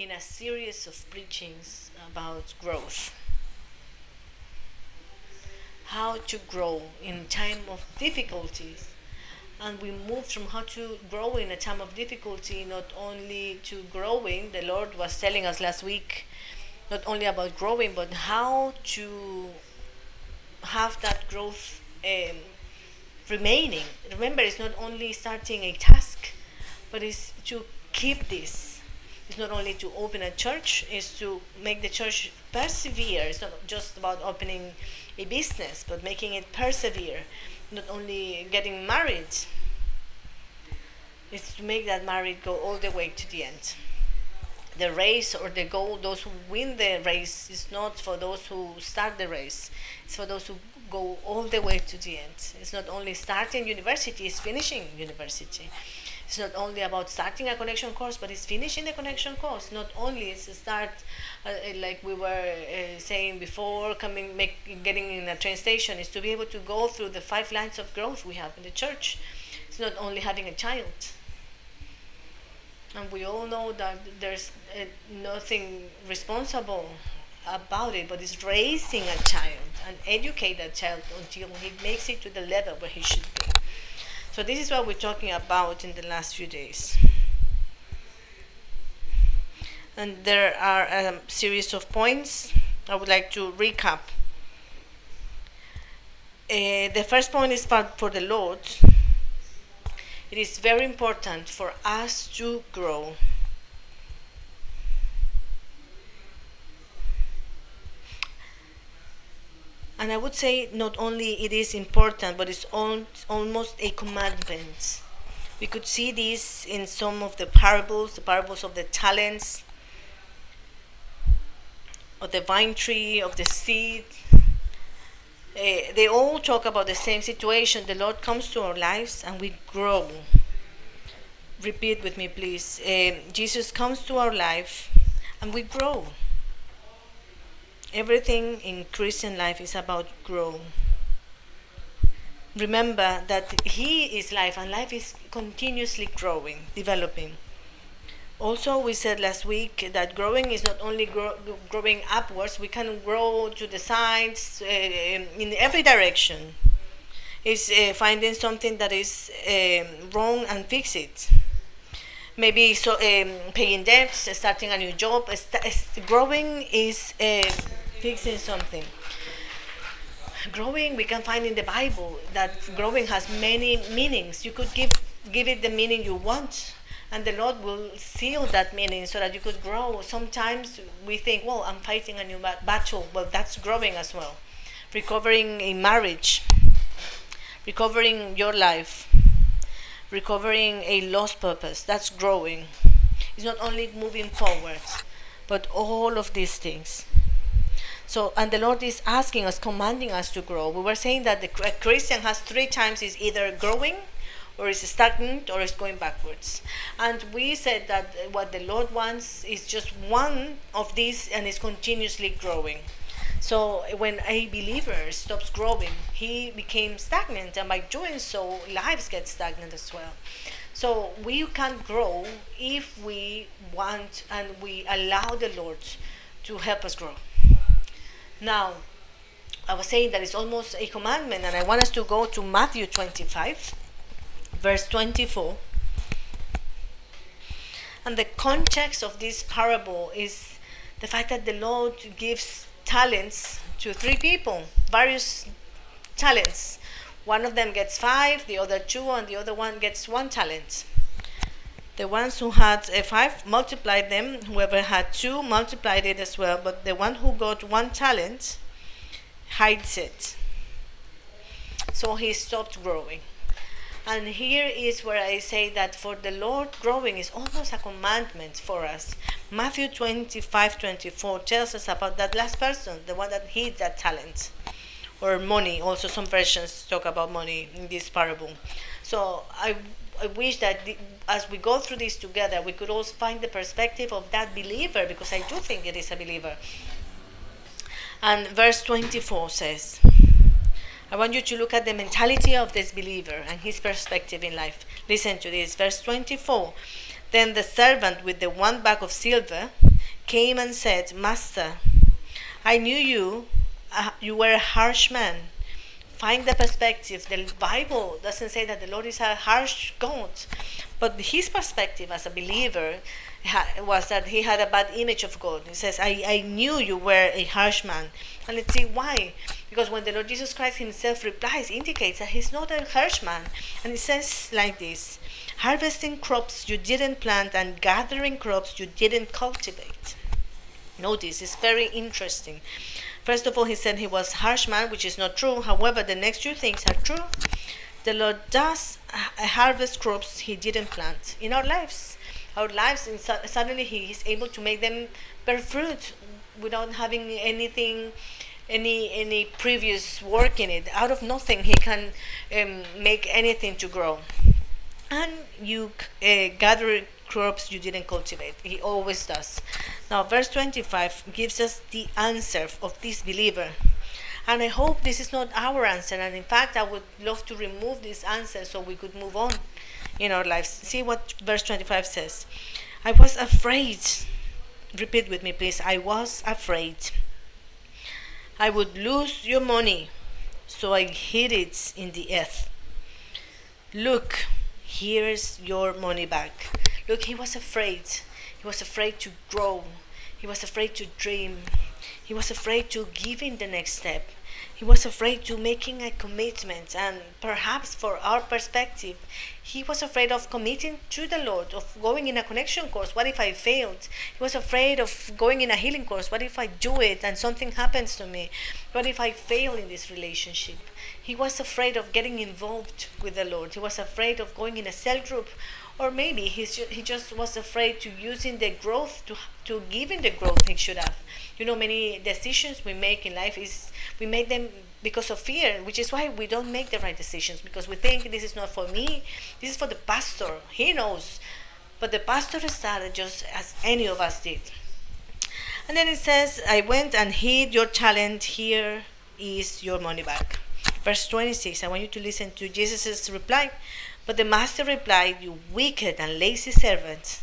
in a series of preachings about growth. How to grow in time of difficulties. And we moved from how to grow in a time of difficulty not only to growing, the Lord was telling us last week, not only about growing, but how to have that growth um, remaining. Remember, it's not only starting a task, but it's to keep this. It's not only to open a church, it's to make the church persevere. It's not just about opening a business, but making it persevere. Not only getting married, it's to make that marriage go all the way to the end. The race or the goal, those who win the race, is not for those who start the race. It's for those who go all the way to the end. It's not only starting university, it's finishing university. It's not only about starting a connection course, but it's finishing the connection course. Not only is start, uh, uh, like we were uh, saying before, coming, make, getting in a train station, is to be able to go through the five lines of growth we have in the church. It's not only having a child. And we all know that there's uh, nothing responsible about it, but it's raising a child and educate that child until he makes it to the level where he should be. So this is what we're talking about in the last few days. And there are a series of points I would like to recap. Uh, the first point is for the Lord. It is very important for us to grow. And I would say not only it is important, but it's al- almost a commandment. We could see this in some of the parables, the parables of the talents, of the vine tree, of the seed. Uh, they all talk about the same situation. The Lord comes to our lives and we grow. Repeat with me, please. Uh, Jesus comes to our life and we grow. Everything in Christian life is about grow. Remember that He is life and life is continuously growing, developing. Also, we said last week that growing is not only grow, growing upwards, we can grow to the sides uh, in every direction. It's uh, finding something that is um, wrong and fix it. Maybe so, um, paying debts, starting a new job. St- growing is uh, fixing something. Growing, we can find in the Bible that growing has many meanings. You could give give it the meaning you want, and the Lord will seal that meaning so that you could grow. Sometimes we think, well, I'm fighting a new battle. Well, that's growing as well. Recovering a marriage, recovering your life, recovering a lost purpose. That's growing. It's not only moving forward, but all of these things. So, and the Lord is asking us, commanding us to grow. We were saying that the Christian has three times is either growing, or is stagnant, or is going backwards. And we said that what the Lord wants is just one of these, and is continuously growing. So when a believer stops growing, he became stagnant, and by doing so, lives get stagnant as well. So we can grow if we want and we allow the Lord to help us grow. Now, I was saying that it's almost a commandment, and I want us to go to Matthew 25, verse 24. And the context of this parable is the fact that the Lord gives talents to three people, various talents. One of them gets five, the other two, and the other one gets one talent. The ones who had a five multiplied them. Whoever had two multiplied it as well. But the one who got one talent hides it. So he stopped growing. And here is where I say that for the Lord, growing is almost a commandment for us. Matthew 25 24 tells us about that last person, the one that hid that talent or money. Also, some versions talk about money in this parable. So I I wish that the, as we go through this together, we could also find the perspective of that believer, because I do think it is a believer. And verse 24 says, I want you to look at the mentality of this believer and his perspective in life. Listen to this. Verse 24 Then the servant with the one bag of silver came and said, Master, I knew you, uh, you were a harsh man. Find the perspective. The Bible doesn't say that the Lord is a harsh God, but his perspective as a believer was that he had a bad image of God. He says, I, I knew you were a harsh man. And let's see why. Because when the Lord Jesus Christ himself replies, indicates that he's not a harsh man. And he says like this harvesting crops you didn't plant and gathering crops you didn't cultivate. Notice, it's very interesting. First of all, he said he was harsh man, which is not true. However, the next two things are true. The Lord does harvest crops he didn't plant in our lives. Our lives and so, suddenly he is able to make them bear fruit without having anything any any previous work in it. Out of nothing he can um, make anything to grow. And you uh, gather crops you didn't cultivate. He always does now verse 25 gives us the answer of this believer and i hope this is not our answer and in fact i would love to remove this answer so we could move on in our lives. See what verse 25 says. I was afraid. Repeat with me, please. I was afraid. I would lose your money, so I hid it in the earth. Look, here's your money back. Look, he was afraid. He was afraid to grow. He was afraid to dream. He was afraid to give in the next step. He was afraid to making a commitment, and perhaps for our perspective, he was afraid of committing to the Lord, of going in a connection course. What if I failed? He was afraid of going in a healing course. What if I do it and something happens to me? What if I fail in this relationship? He was afraid of getting involved with the Lord. He was afraid of going in a cell group or maybe he's he just was afraid to using the growth to to giving the growth he should have. You know many decisions we make in life is we make them because of fear which is why we don't make the right decisions because we think this is not for me this is for the pastor. He knows. But the pastor started just as any of us did. And then it says i went and hid your talent. Here is your money back. Verse 26 i want you to listen to jesus' reply but the master replied you wicked and lazy servant.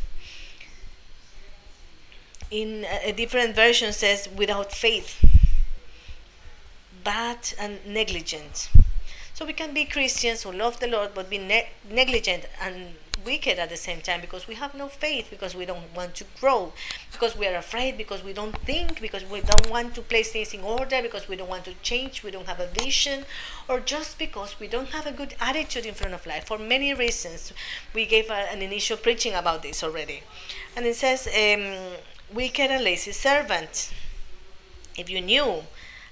In a different version says without faith bad and negligent. So we can be christians who love the lord but be ne- negligent and wicked at the same time because we have no faith because we don't want to grow because we are afraid because we don't think because we don't want to place things in order because we don't want to change we don't have a vision or just because we don't have a good attitude in front of life for many reasons we gave a, an initial preaching about this already and it says um, wicked and lazy servant. If you knew,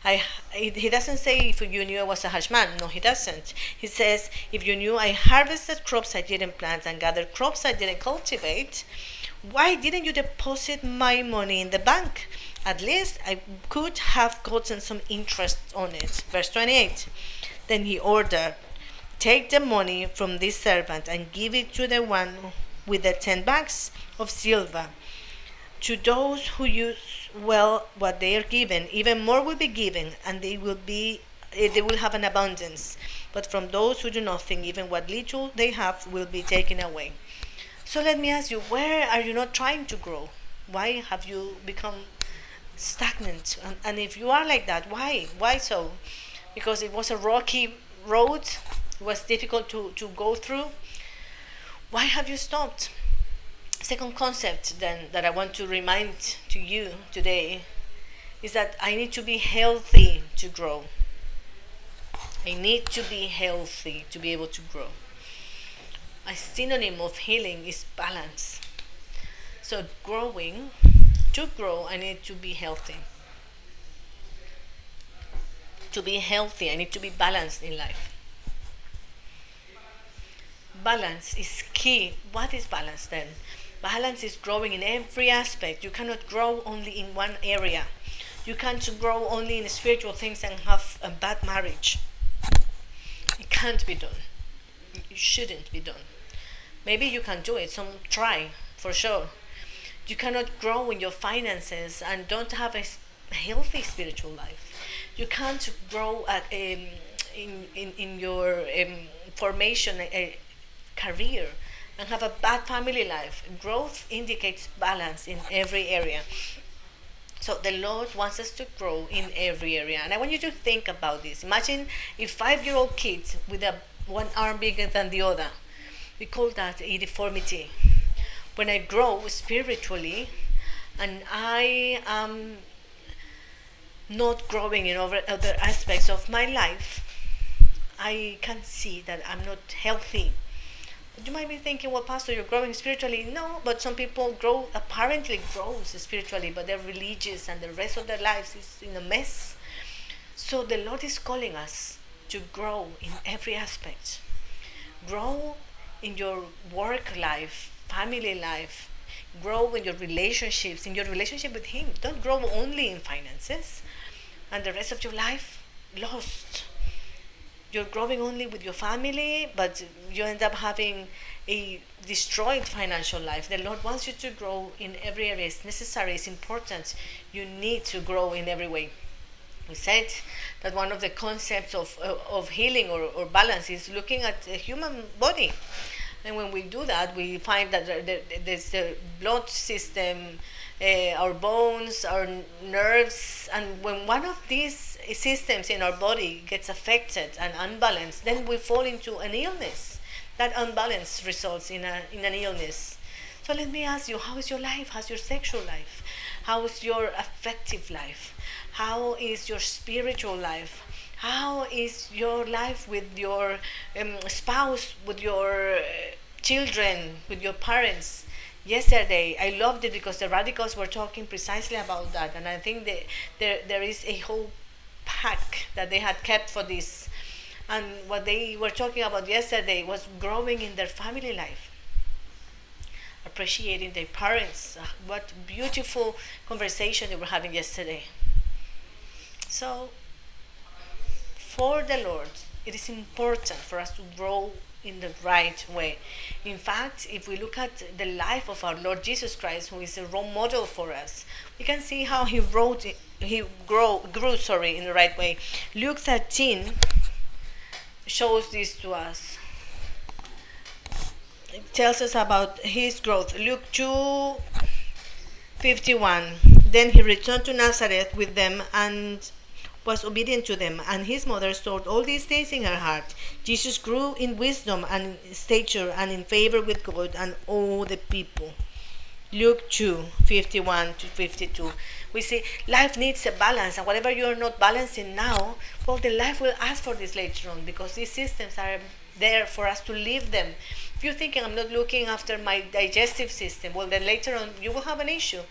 I, he doesn't say if you knew I was a harsh man. No, he doesn't. He says, if you knew I harvested crops I didn't plant and gathered crops I didn't cultivate, why didn't you deposit my money in the bank? At least I could have gotten some interest on it. Verse 28. Then he ordered, Take the money from this servant and give it to the one with the ten bags of silver to those who use well what they are given, even more will be given, and they will be eh, they will have an abundance. But from those who do nothing, even what little they have will be taken away. So let me ask you, where are you not trying to grow? Why have you become stagnant? And, and if you are like that, why? Why so? Because it was a rocky road, it was difficult to, to go through. Why have you stopped? Second concept then that I want to remind to you today is that I need to be healthy to grow. I need to be healthy to be able to grow. A synonym of healing is balance. So growing, to grow, I need to be healthy. To be healthy, I need to be balanced in life. Balance is key. What is balance then? Balance is growing in every aspect. You cannot grow only in one area. You can't grow only in spiritual things and have a bad marriage. It can't be done. It shouldn't be done. Maybe you can do it, some try for sure. You cannot grow in your finances and don't have a healthy spiritual life. You can't grow at um, in, in, in your um, formation, a, a career and have a bad family life. Growth indicates balance in every area. So the Lord wants us to grow in every area. And I want you to think about this. Imagine if five year old kids with a one arm bigger than the other. We call that a deformity. When I grow spiritually and I am not growing in other aspects of my life, I can see that I'm not healthy. You might be thinking, well, Pastor, you're growing spiritually. No, but some people grow, apparently grows spiritually, but they're religious and the rest of their lives is in a mess. So the Lord is calling us to grow in every aspect. Grow in your work life, family life, grow in your relationships, in your relationship with Him. Don't grow only in finances and the rest of your life lost. You're growing only with your family, but you end up having a destroyed financial life. The Lord wants you to grow in every area. It's necessary, it's important. You need to grow in every way. We said that one of the concepts of, uh, of healing or, or balance is looking at the human body. And when we do that, we find that there's the blood system, uh, our bones, our nerves, and when one of these systems in our body gets affected and unbalanced, then we fall into an illness. That unbalance results in, a, in an illness. So let me ask you, how is your life? How's your sexual life? How is your affective life? How is your spiritual life? How is your life with your um, spouse, with your uh, children, with your parents? Yesterday, I loved it because the radicals were talking precisely about that, and I think that there there is a whole pack that they had kept for this. And what they were talking about yesterday was growing in their family life appreciating their parents. Uh, what beautiful conversation they were having yesterday. So, for the Lord, it is important for us to grow in the right way. In fact, if we look at the life of our Lord Jesus Christ, who is a role model for us, we can see how he wrote he grow, grew sorry in the right way. Luke 13 shows this to us. It tells us about his growth. Luke 2 51. Then he returned to Nazareth with them and was obedient to them, and his mother stored all these things in her heart. Jesus grew in wisdom and stature and in favor with God and all the people. Luke 2 51 to 52. We see life needs a balance, and whatever you're not balancing now, well, the life will ask for this later on because these systems are there for us to live them. If you're thinking, I'm not looking after my digestive system, well, then later on you will have an issue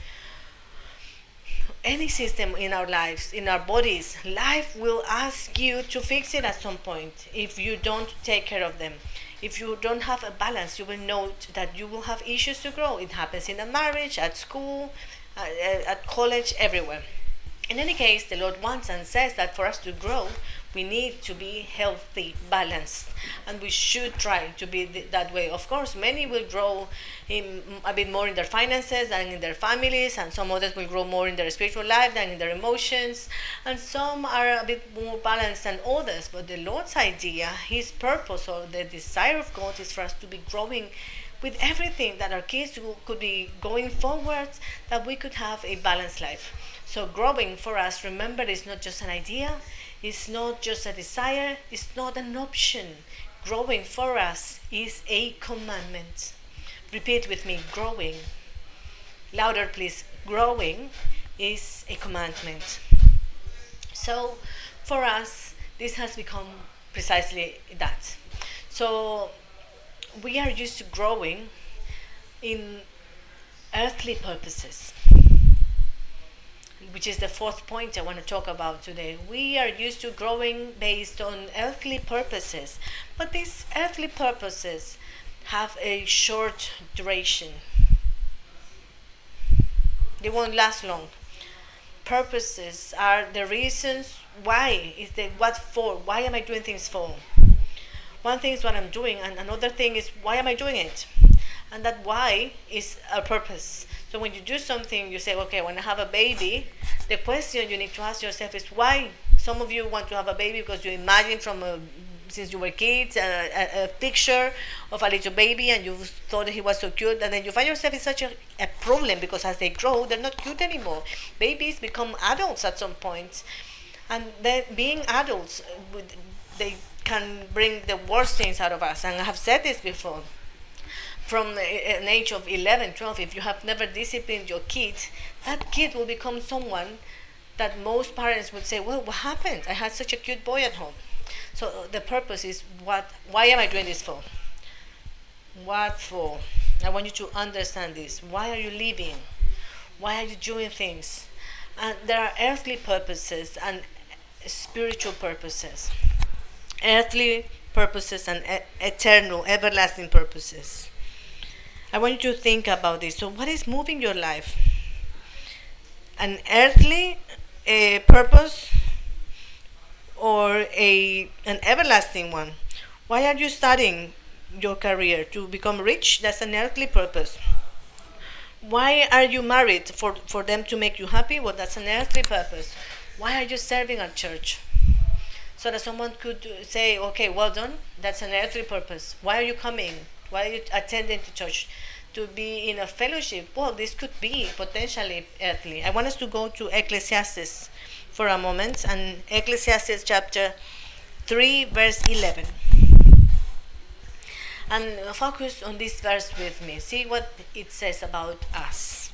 any system in our lives, in our bodies, life will ask you to fix it at some point if you don't take care of them. If you don't have a balance, you will note that you will have issues to grow. It happens in a marriage, at school, uh, at college, everywhere. In any case, the Lord wants and says that for us to grow, we need to be healthy, balanced, and we should try to be th- that way. Of course, many will grow in, a bit more in their finances and in their families, and some others will grow more in their spiritual life than in their emotions, and some are a bit more balanced than others. But the Lord's idea, His purpose, or the desire of God is for us to be growing with everything that our kids could be going forward, that we could have a balanced life. So, growing for us, remember, is not just an idea, it's not just a desire, it's not an option. Growing for us is a commandment. Repeat with me growing. Louder, please. Growing is a commandment. So, for us, this has become precisely that. So, we are used to growing in earthly purposes which is the fourth point I want to talk about today. We are used to growing based on earthly purposes, but these earthly purposes have a short duration. They won't last long. Purposes are the reasons why is the what for why am I doing things for? One thing is what I'm doing, and another thing is why am I doing it? And that why is a purpose. So when you do something, you say, okay, when I have a baby, the question you need to ask yourself is why. Some of you want to have a baby because you imagine from a since you were kids, a, a, a, picture of a little baby, and you thought he was so cute, and then you find yourself in such a, a problem because as they grow, they're not cute anymore. Babies become adults at some point. and then being adults, uh, they can bring the worst things out of us. And I have said this before from an age of 11, 12, if you have never disciplined your kid, that kid will become someone that most parents would say, well, what happened? I had such a cute boy at home. So uh, the purpose is what, why am I doing this for? What for? I want you to understand this. Why are you living? Why are you doing things? And there are earthly purposes and spiritual purposes. Earthly purposes and e- eternal, everlasting purposes. I want you to think about this. So, what is moving your life? An earthly uh, purpose or a an everlasting one? Why are you studying your career to become rich? That's an earthly purpose. Why are you married for for them to make you happy? Well, that's an earthly purpose. Why are you serving at church? So that someone could say, okay, well done. That's an earthly purpose. Why are you coming? Why are you attending to church? To be in a fellowship. Well, this could be potentially earthly. I want us to go to Ecclesiastes for a moment and Ecclesiastes chapter 3, verse 11. And focus on this verse with me. See what it says about us.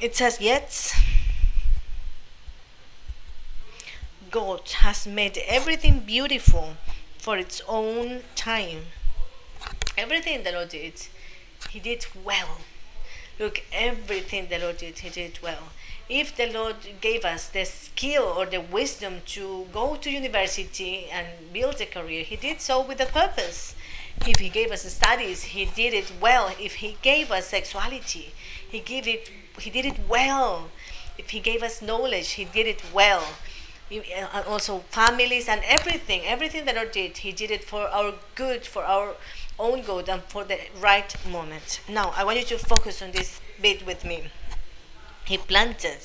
It says, Yet God has made everything beautiful for its own time everything the Lord did, He did well. Look, everything the Lord did, He did well. If the Lord gave us the skill or the wisdom to go to university and build a career, He did so with a purpose. If He gave us studies, He did it well. If He gave us sexuality, He gave it. He did it well. If He gave us knowledge, He did it well. Uh, also families and everything, everything the Lord did, He did it for our good, for our own good and for the right moment. Now, I want you to focus on this bit with me. He planted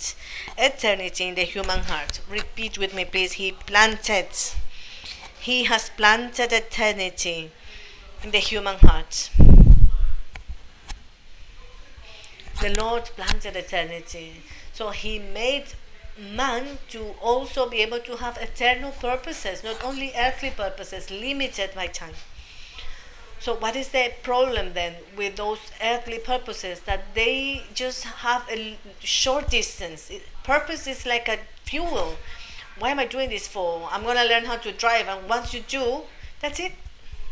eternity in the human heart. Repeat with me, please. He planted. He has planted eternity in the human heart. The Lord planted eternity. So He made man to also be able to have eternal purposes, not only earthly purposes, limited by time. So what is the problem then with those earthly purposes that they just have a short distance? purpose is like a fuel. Why am I doing this for? I'm gonna learn how to drive, and once you do, that's it.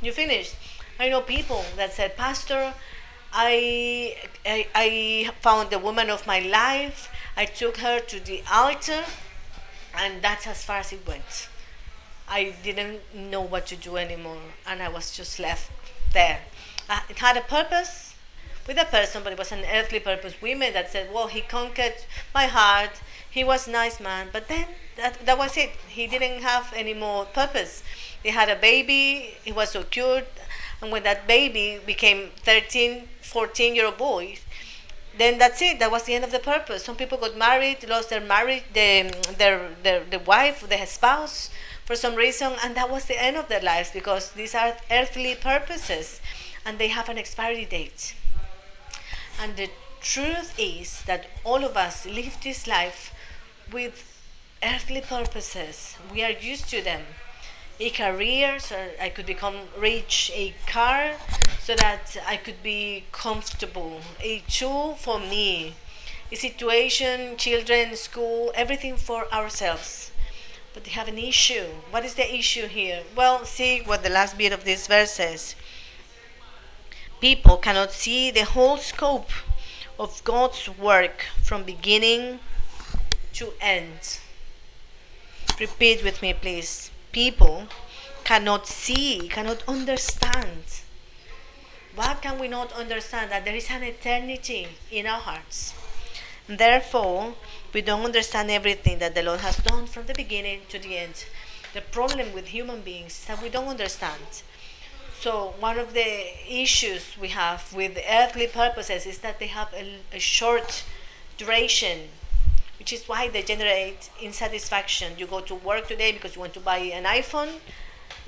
You finished. I know people that said, Pastor, I, I, I found the woman of my life. I took her to the altar, and that's as far as it went. I didn't know what to do anymore, and I was just left there. Uh, it had a purpose with a person, but it was an earthly purpose. Women that said, well, he conquered my heart. He was nice man, but then that, that was it. He didn't have any more purpose. He had a baby. He was so cute. And when that baby became 13, 14 year old boy, then that's it. That was the end of the purpose. Some people got married, lost their marriage, their, their, their, their wife, their spouse, for some reason, and that was the end of their lives because these are earthly purposes and they have an expiry date. And the truth is that all of us live this life with earthly purposes. We are used to them. A career, so I could become rich, a car, so that I could be comfortable, a tool for me, a situation, children, school, everything for ourselves but they have an issue. What is the issue here? Well, see what the last bit of this verse says. People cannot see the whole scope of God's work from beginning to end. Repeat with me, please. People cannot see, cannot understand. What can we not understand? That there is an eternity in our hearts. Therefore, we don't understand everything that the Lord has done from the beginning to the end. The problem with human beings is that we don't understand. So, one of the issues we have with earthly purposes is that they have a, a short duration, which is why they generate insatisfaction. You go to work today because you want to buy an iPhone,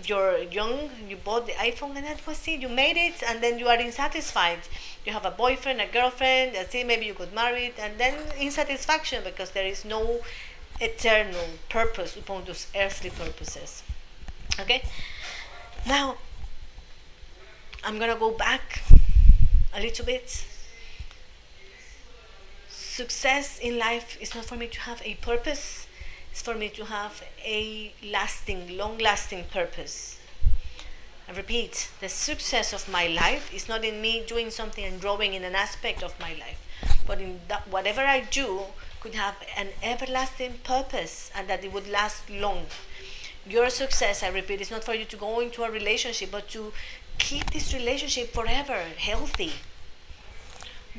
if you're young, you bought the iPhone and that was it. You made it and then you are insatisfied. You have a boyfriend, a girlfriend, that's it. Maybe you got married and then insatisfaction because there is no eternal purpose upon those earthly purposes. Okay? Now, I'm gonna go back a little bit. Success in life is not for me to have a purpose, it's for me to have a lasting, long lasting purpose. I repeat, the success of my life is not in me doing something and growing in an aspect of my life, but in that whatever I do could have an everlasting purpose and that it would last long. Your success, I repeat, is not for you to go into a relationship, but to keep this relationship forever healthy.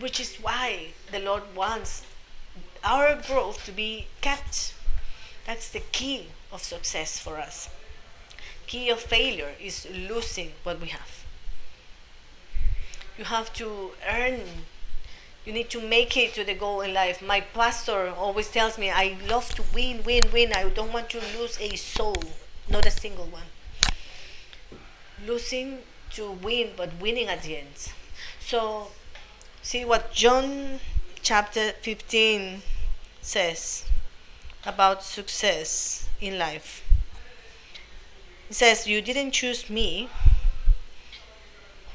Which is why the Lord wants our growth to be kept. That's the key of success for us. Key of failure is losing what we have. You have to earn you need to make it to the goal in life. My pastor always tells me, I love to win, win, win. I don't want to lose a soul, not a single one. Losing to win, but winning at the end. So, see what John chapter 15 says about success in life. It says, You didn't choose me.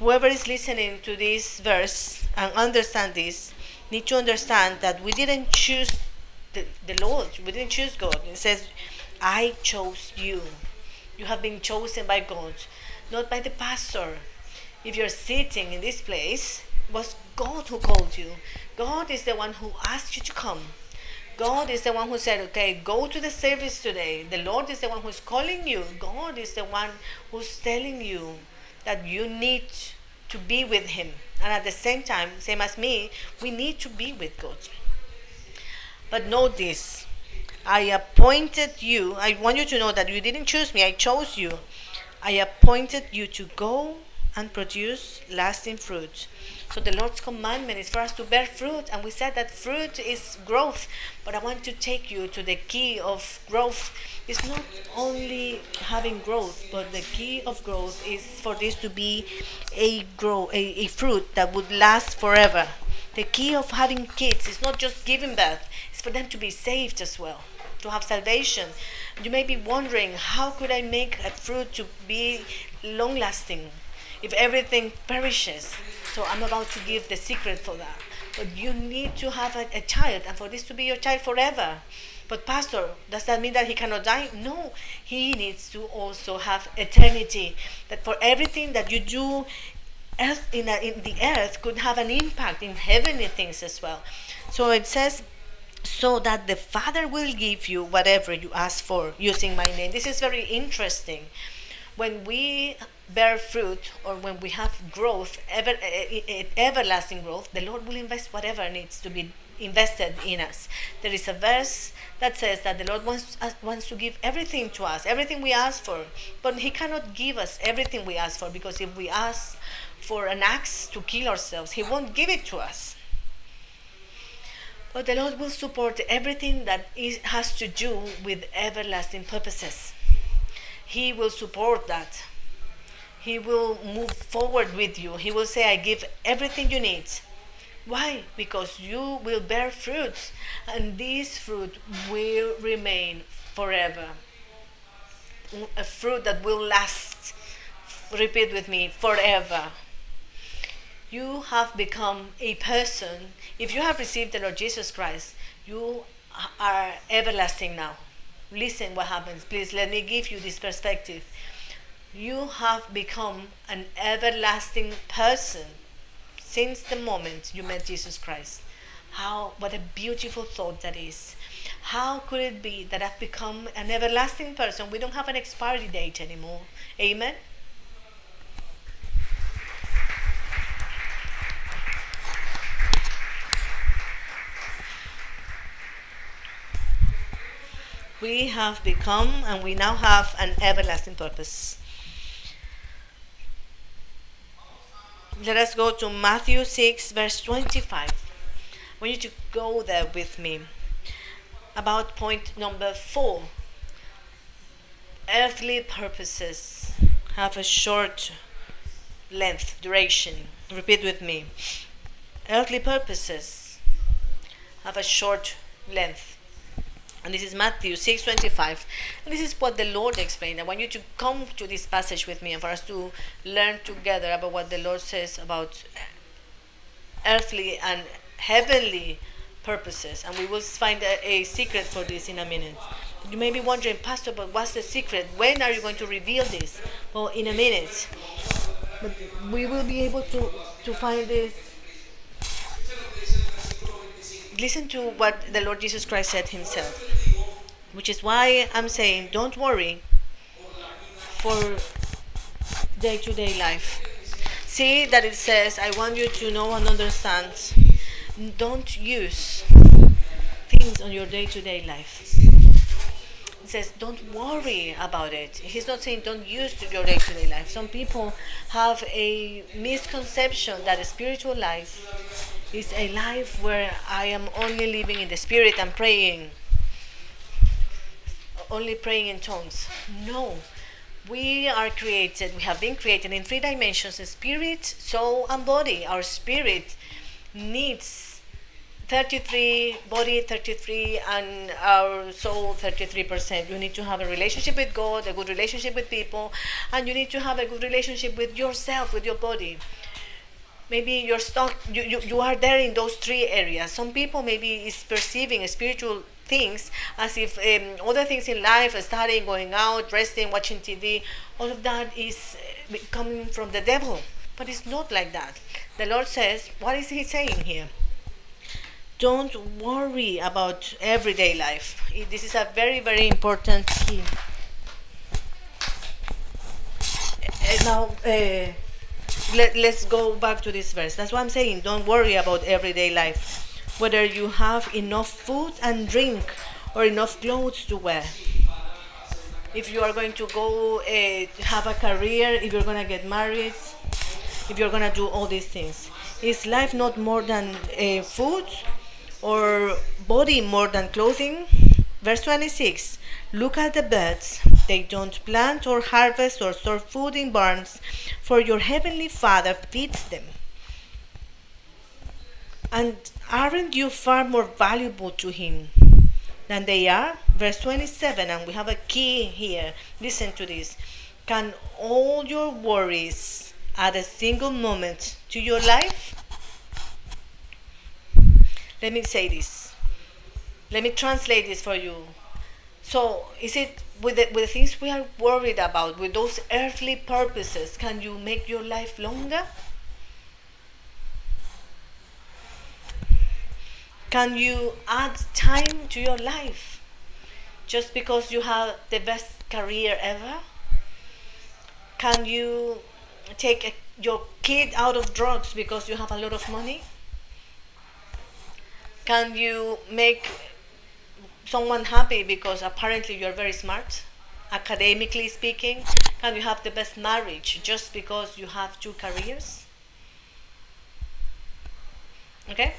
Whoever is listening to this verse and understand this need to understand that we didn't choose the, the Lord, we didn't choose God. It says, I chose you. You have been chosen by God not by the pastor. If you're sitting in this place, it was God who called you. God is the one who asked you to come. God is the one who said, okay, go to the service today. The Lord is the one who's calling you. God is the one who's telling you that you need to be with Him. And at the same time, same as me, we need to be with God. But know this I appointed you. I want you to know that you didn't choose me, I chose you. I appointed you to go and produce lasting fruit. So the Lord's commandment is for us to bear fruit, and we said that fruit is growth. But I want to take you to the key of growth. It's not only having growth, but the key of growth is for this to be a grow a, a fruit that would last forever. The key of having kids is not just giving birth; it's for them to be saved as well to have salvation. You may be wondering, how could I make a fruit to be long lasting if everything perishes? So I'm about to give the secret for that. But you need to have a, a child, and for this to be your child forever. But pastor, does that mean that he cannot die? No, he needs to also have eternity. That for everything that you do earth in, a, in the earth could have an impact in heavenly things as well. So it says so that the Father will give you whatever you ask for using my name. This is very interesting. When we bear fruit or when we have growth, ever, eh, eh, eh, everlasting growth, the Lord will invest whatever needs to be invested in us. There is a verse that says that the Lord wants uh, wants to give everything to us, everything we ask for, but He cannot give us everything we ask for because if we ask for an axe to kill ourselves, He won't give it to us. But the Lord will support everything that is, has to do with everlasting purposes. He will support that. He will move forward with you. He will say, I give everything you need. Why? Because you will bear fruits, and this fruit will remain forever. A fruit that will last. Repeat with me forever you have become a person. If you have received the Lord Jesus Christ, you are everlasting now. Listen what happens. Please let me give you this perspective. You have become an everlasting person since the moment you met Jesus Christ. How what a beautiful thought that is. How could it be that I've become an everlasting person? We don't have an expiry date anymore. Amen. we have become and we now have an everlasting purpose. Let us go to Matthew 6, verse 25. I want you to go there with me. About point number four earthly purposes. have a short length, duration. Repeat with me. Earthly purposes have a short length. And this is Matthew 6:25. And this is what the Lord explained. I want you to come to this passage with me and for us to learn together about what the Lord says about earthly and heavenly purposes. And we will find a, a secret for this in a minute. You may be wondering, Pastor, but what's the secret? When are you going to reveal this? Well, in a minute. But we will be able to, to find this. Listen to what the Lord Jesus Christ said himself, which is why I'm saying, don't worry for day to day life. See that it says, I want you to know and understand. Don't use things on your day to day life It says don't worry about it. He's not saying don't use your day to day life. Some people have a misconception that a spiritual life is a life where I am only living in the spirit and praying, only praying in tongues. No. We are created, we have been created in three dimensions spirit, soul, and body. Our spirit needs 33 body 33 and our soul 33% you need to have a relationship with god a good relationship with people and you need to have a good relationship with yourself with your body maybe you're stuck you, you, you are there in those three areas some people maybe is perceiving spiritual things as if um, other things in life studying going out resting watching tv all of that is uh, coming from the devil but it's not like that the lord says what is he saying here don't worry about everyday life. This is a very, very important key. Uh, now, uh, let, let's go back to this verse. That's what I'm saying. Don't worry about everyday life. Whether you have enough food and drink or enough clothes to wear. If you are going to go uh, have a career, if you're going to get married, if you're going to do all these things. Is life not more than uh, food or body more than clothing? Verse 26 Look at the birds. They don't plant or harvest or store food in barns, for your heavenly Father feeds them. And aren't you far more valuable to Him than they are? Verse 27, and we have a key here. Listen to this. Can all your worries add a single moment to your life? Let me say this. Let me translate this for you. So, is it with the, with the things we are worried about, with those earthly purposes, can you make your life longer? Can you add time to your life just because you have the best career ever? Can you take a, your kid out of drugs because you have a lot of money? Can you make someone happy because apparently you're very smart? Academically speaking, can you have the best marriage just because you have two careers? Okay?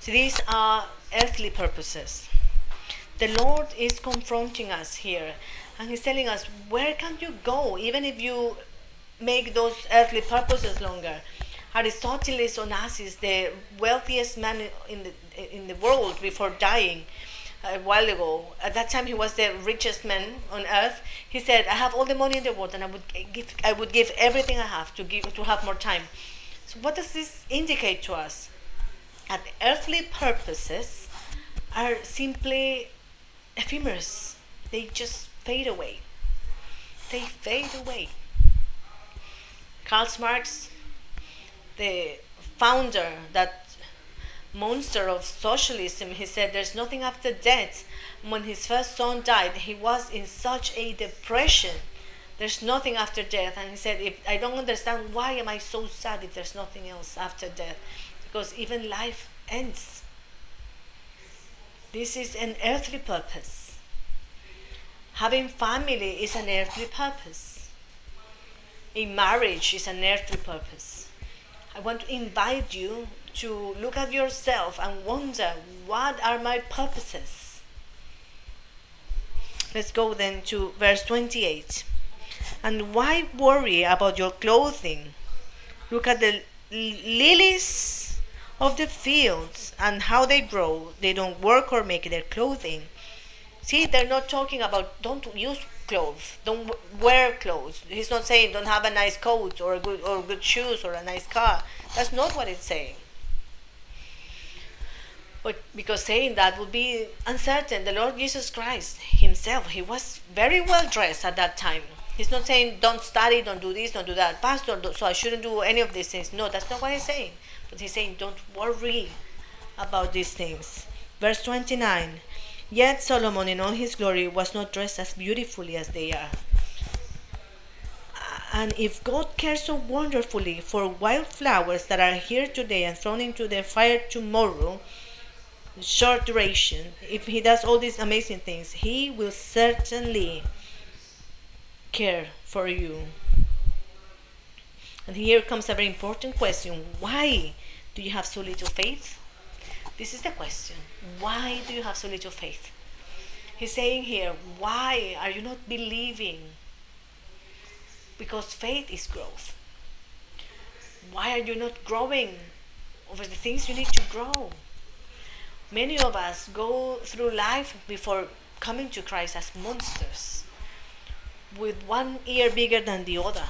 So these are earthly purposes. The Lord is confronting us here and He's telling us, where can you go even if you make those earthly purposes longer? Aristoteles Onassis, the wealthiest man in the in the world before dying a while ago. At that time, he was the richest man on earth. He said, "I have all the money in the world, and I would give I would give everything I have to give to have more time." So, what does this indicate to us? That earthly purposes are simply ephemeral. They just fade away. They fade away. Karl Marx the founder, that monster of socialism, he said there's nothing after death. When his first son died, he was in such a depression. There's nothing after death. And he said, if I don't understand why am I so sad if there's nothing else after death? Because even life ends. This is an earthly purpose. Having family is an earthly purpose. A marriage is an earthly purpose I want to invite you to look at yourself and wonder what are my purposes. Let's go then to verse 28. And why worry about your clothing? Look at the lilies of the fields and how they grow. They don't work or make their clothing. See, they're not talking about don't use clothes, don't wear clothes. He's not saying don't have a nice coat or good or good shoes or a nice car. That's not what it's saying. But because saying that would be uncertain. The Lord Jesus Christ Himself, He was very well dressed at that time. He's not saying don't study, don't do this, don't do that, Pastor. So I shouldn't do any of these things. No, that's not what He's saying. But He's saying don't worry about these things. Verse 29 Yet Solomon in all his glory was not dressed as beautifully as they are. And if God cares so wonderfully for wild flowers that are here today and thrown into the fire tomorrow, short duration, if He does all these amazing things, He will certainly care for you. And here comes a very important question why do you have so little faith? This is the question. Why do you have so little faith? He's saying here, why are you not believing? Because faith is growth. Why are you not growing over the things you need to grow? Many of us go through life before coming to Christ as monsters, with one ear bigger than the other.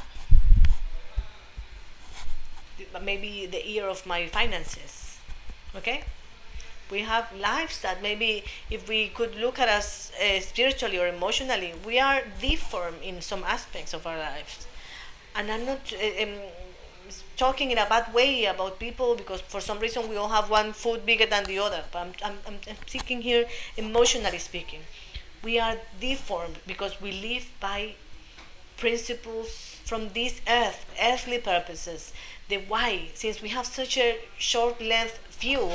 Maybe the ear of my finances. Okay? we have lives that maybe if we could look at us uh, spiritually or emotionally, we are deformed in some aspects of our lives. And I'm not uh, um, talking in a bad way about people because for some reason we all have one foot bigger than the other. But I'm, I'm, I'm, speaking here emotionally speaking. We are deformed because we live by principles from this earth, earthly purposes. The why, since we have such a short length view,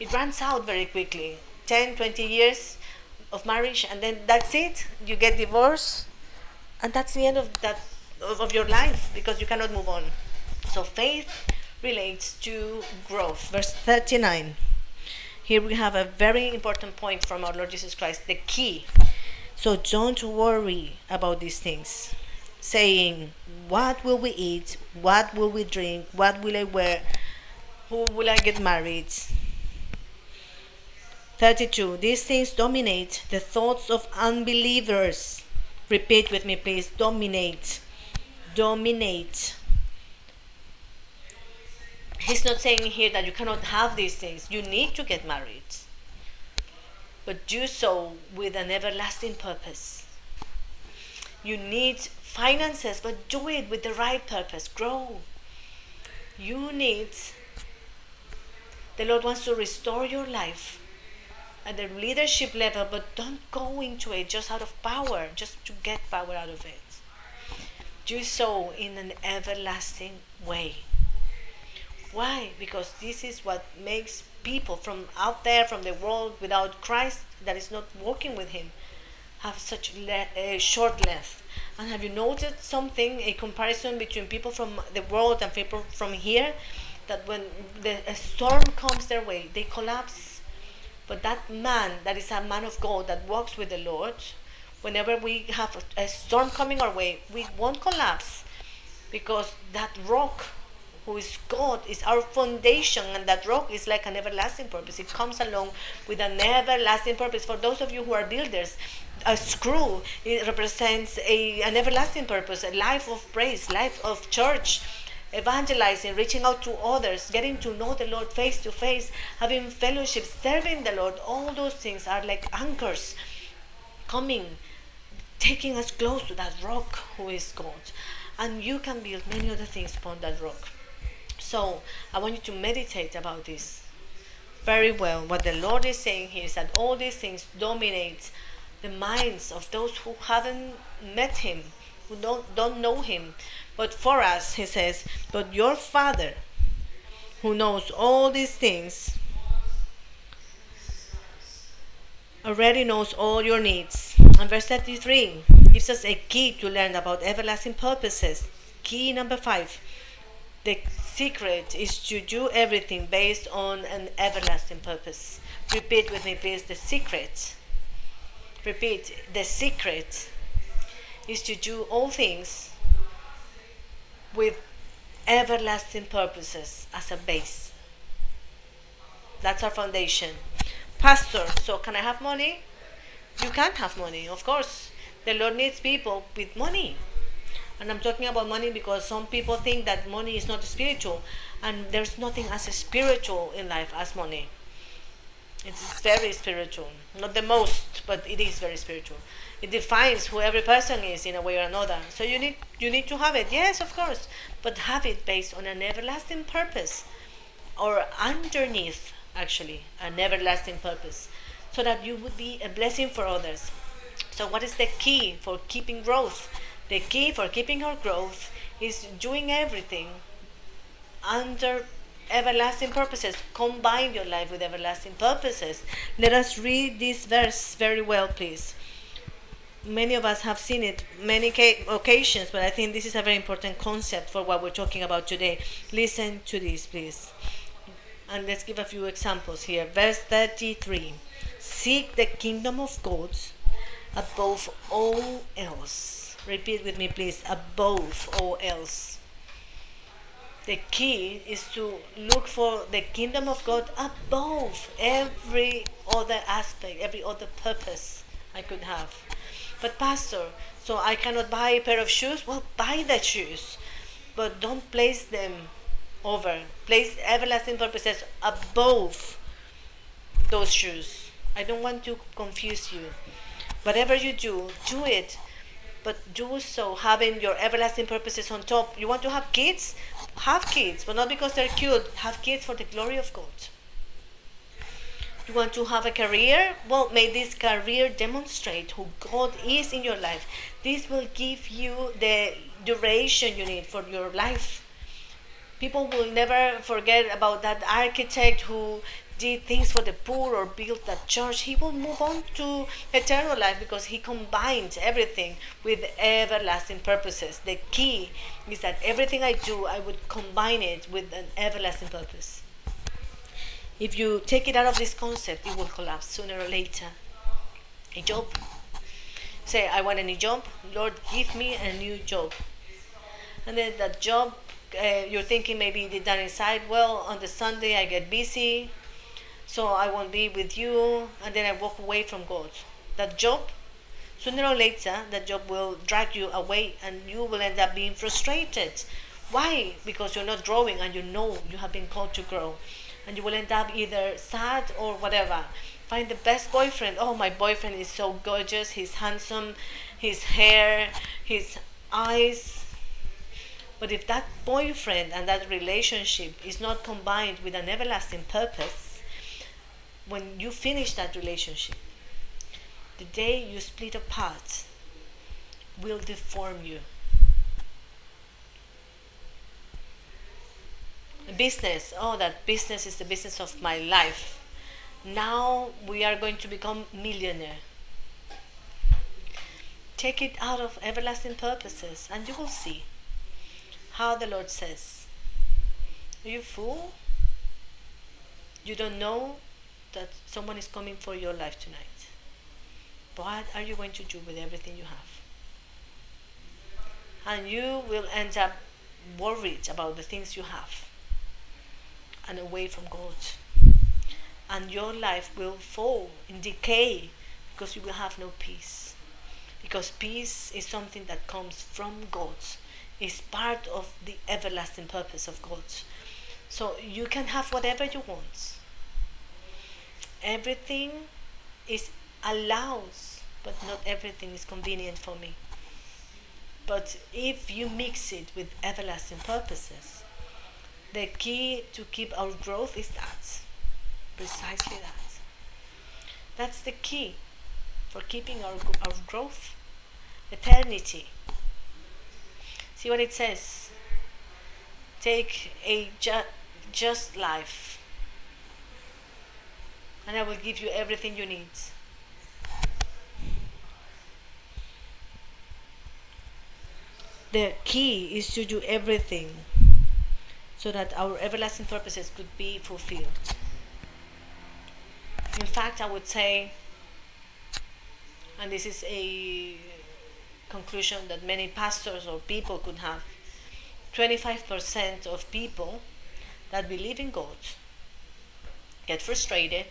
it runs out very quickly 10 20 years of marriage and then that's it you get divorced and that's the end of that of your life because you cannot move on so faith relates to growth verse 39 here we have a very important point from our lord jesus christ the key so don't worry about these things saying what will we eat what will we drink what will i wear who will i get married 32. These things dominate the thoughts of unbelievers. Repeat with me, please. Dominate. Dominate. He's not saying here that you cannot have these things. You need to get married. But do so with an everlasting purpose. You need finances, but do it with the right purpose. Grow. You need, the Lord wants to restore your life at the leadership level, but don't go into it just out of power, just to get power out of it. Do so in an everlasting way. Why? Because this is what makes people from out there, from the world without Christ, that is not walking with Him, have such le- short length. And have you noted something, a comparison between people from the world and people from here? That when the, a storm comes their way, they collapse but that man, that is a man of God that walks with the Lord, whenever we have a, a storm coming our way, we won't collapse because that rock who is God is our foundation, and that rock is like an everlasting purpose. It comes along with an everlasting purpose. For those of you who are builders, a screw it represents a, an everlasting purpose, a life of praise, life of church, evangelizing, reaching out to others, getting to know the Lord face to face, having fellowship, serving the Lord, all those things are like anchors coming, taking us close to that rock who is God. And you can build many other things upon that rock. So I want you to meditate about this very well. What the Lord is saying here is that all these things dominate the minds of those who haven't met Him, who don't, don't know Him, but for us, he says, but your Father, who knows all these things, already knows all your needs. And verse 33 gives us a key to learn about everlasting purposes. Key number five the secret is to do everything based on an everlasting purpose. Repeat with me, please the secret. Repeat the secret is to do all things with everlasting purposes as a base. That's our foundation. Pastor, so can I have money? You can't have money, of course. The Lord needs people with money. And I'm talking about money because some people think that money is not spiritual, and there's nothing as spiritual in life as money. It's very spiritual. Not the most, but it is very spiritual. It defines who every person is in a way or another. So you need you need to have it, yes, of course, but have it based on an everlasting purpose, or underneath actually an everlasting purpose, so that you would be a blessing for others. So what is the key for keeping growth? The key for keeping our growth is doing everything under everlasting purposes. Combine your life with everlasting purposes. Let us read this verse very well, please. Many of us have seen it many occasions, but I think this is a very important concept for what we're talking about today. Listen to this, please. And let's give a few examples here. Verse 33 Seek the kingdom of God above all else Repeat with me, please. Above all else. The key is to look for the kingdom of God above every other aspect, every other purpose I could have. But, Pastor, so I cannot buy a pair of shoes? Well, buy the shoes, but don't place them over. Place everlasting purposes above those shoes. I don't want to confuse you. Whatever you do, do it but do so having your everlasting purposes on top. You want to have kids? Have kids, but not because they're cute. Have kids for the glory of God. You want to have a career? Well, may this career demonstrate who God is in your life. This will give you the duration you need for your life. People will never forget about that architect who did things for the poor or built that church, he will move on to eternal life because he combines everything with everlasting purposes. The key is that everything I do, I would combine it with an everlasting purpose. If you take it out of this concept, it will collapse sooner or later. A job. Say, I want a new job. Lord, give me a new job. And then that job, uh, you're thinking maybe did that inside. Well, on the Sunday I get busy so I won't be with you, and then I walk away from God. That job, sooner or later, that job will drag you away, and you will end up being frustrated. Why? Because you're not growing, and you know you have been called to grow, and you will end up either sad or whatever. Find the best boyfriend. Oh, my boyfriend is so gorgeous. He's handsome. His hair, his eyes, but if that boyfriend and that relationship is not combined with an everlasting purpose, when you finish that relationship, the day you split apart will deform you. Business, oh, that business is the business of my life. Now we are going to become millionaire. Take it out of everlasting purposes, and you will see how the Lord says, Are you fool? You don't know that someone is coming for your life tonight. What are you going to do with everything you have? And you will end up worried about the things you have and away from God. And your life will fall in decay because you will have no peace. Because peace is something that comes from God, is part of the everlasting purpose of God. So you can have whatever you want everything is allows, but not everything is convenient for me. But if you mix it with everlasting purposes, the key to keep our growth is that. Precisely that. That's the key for keeping our, our growth. Eternity. See what it says. Take a ju- just life and I will give you everything you need. The key is to do everything so that our everlasting purposes could be fulfilled. In fact, I would say, and this is a conclusion that many pastors or people could have. 25% of people that believe in God get frustrated,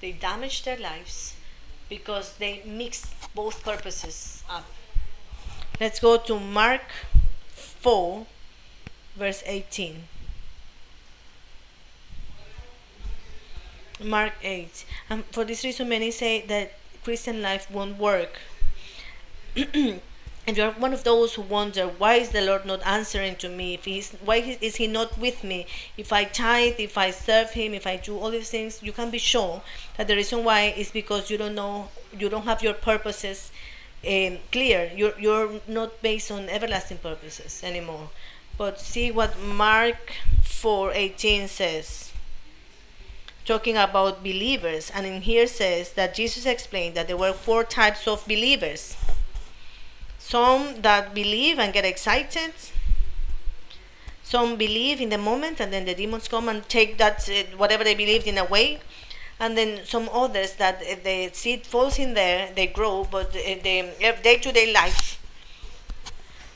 they damage their lives because they mix both purposes up. Let's go to Mark 4, verse 18. Mark 8. And for this reason, many say that Christian life won't work. and you're one of those who wonder why is the lord not answering to me? If he's why is he not with me? If i tithe if i serve him if i do all these things you can be sure that the reason why is because you don't know you don't have your purposes um, clear. You're, you're not based on everlasting purposes anymore. But see what mark 4.18 says. Talking about believers and in here says that jesus explained that there were four types of believers some that believe and get excited. Some believe in the moment and then the demons come and take that uh, whatever they believed in away. And then some others that uh, the seed falls in there they grow but uh, the day-to-day life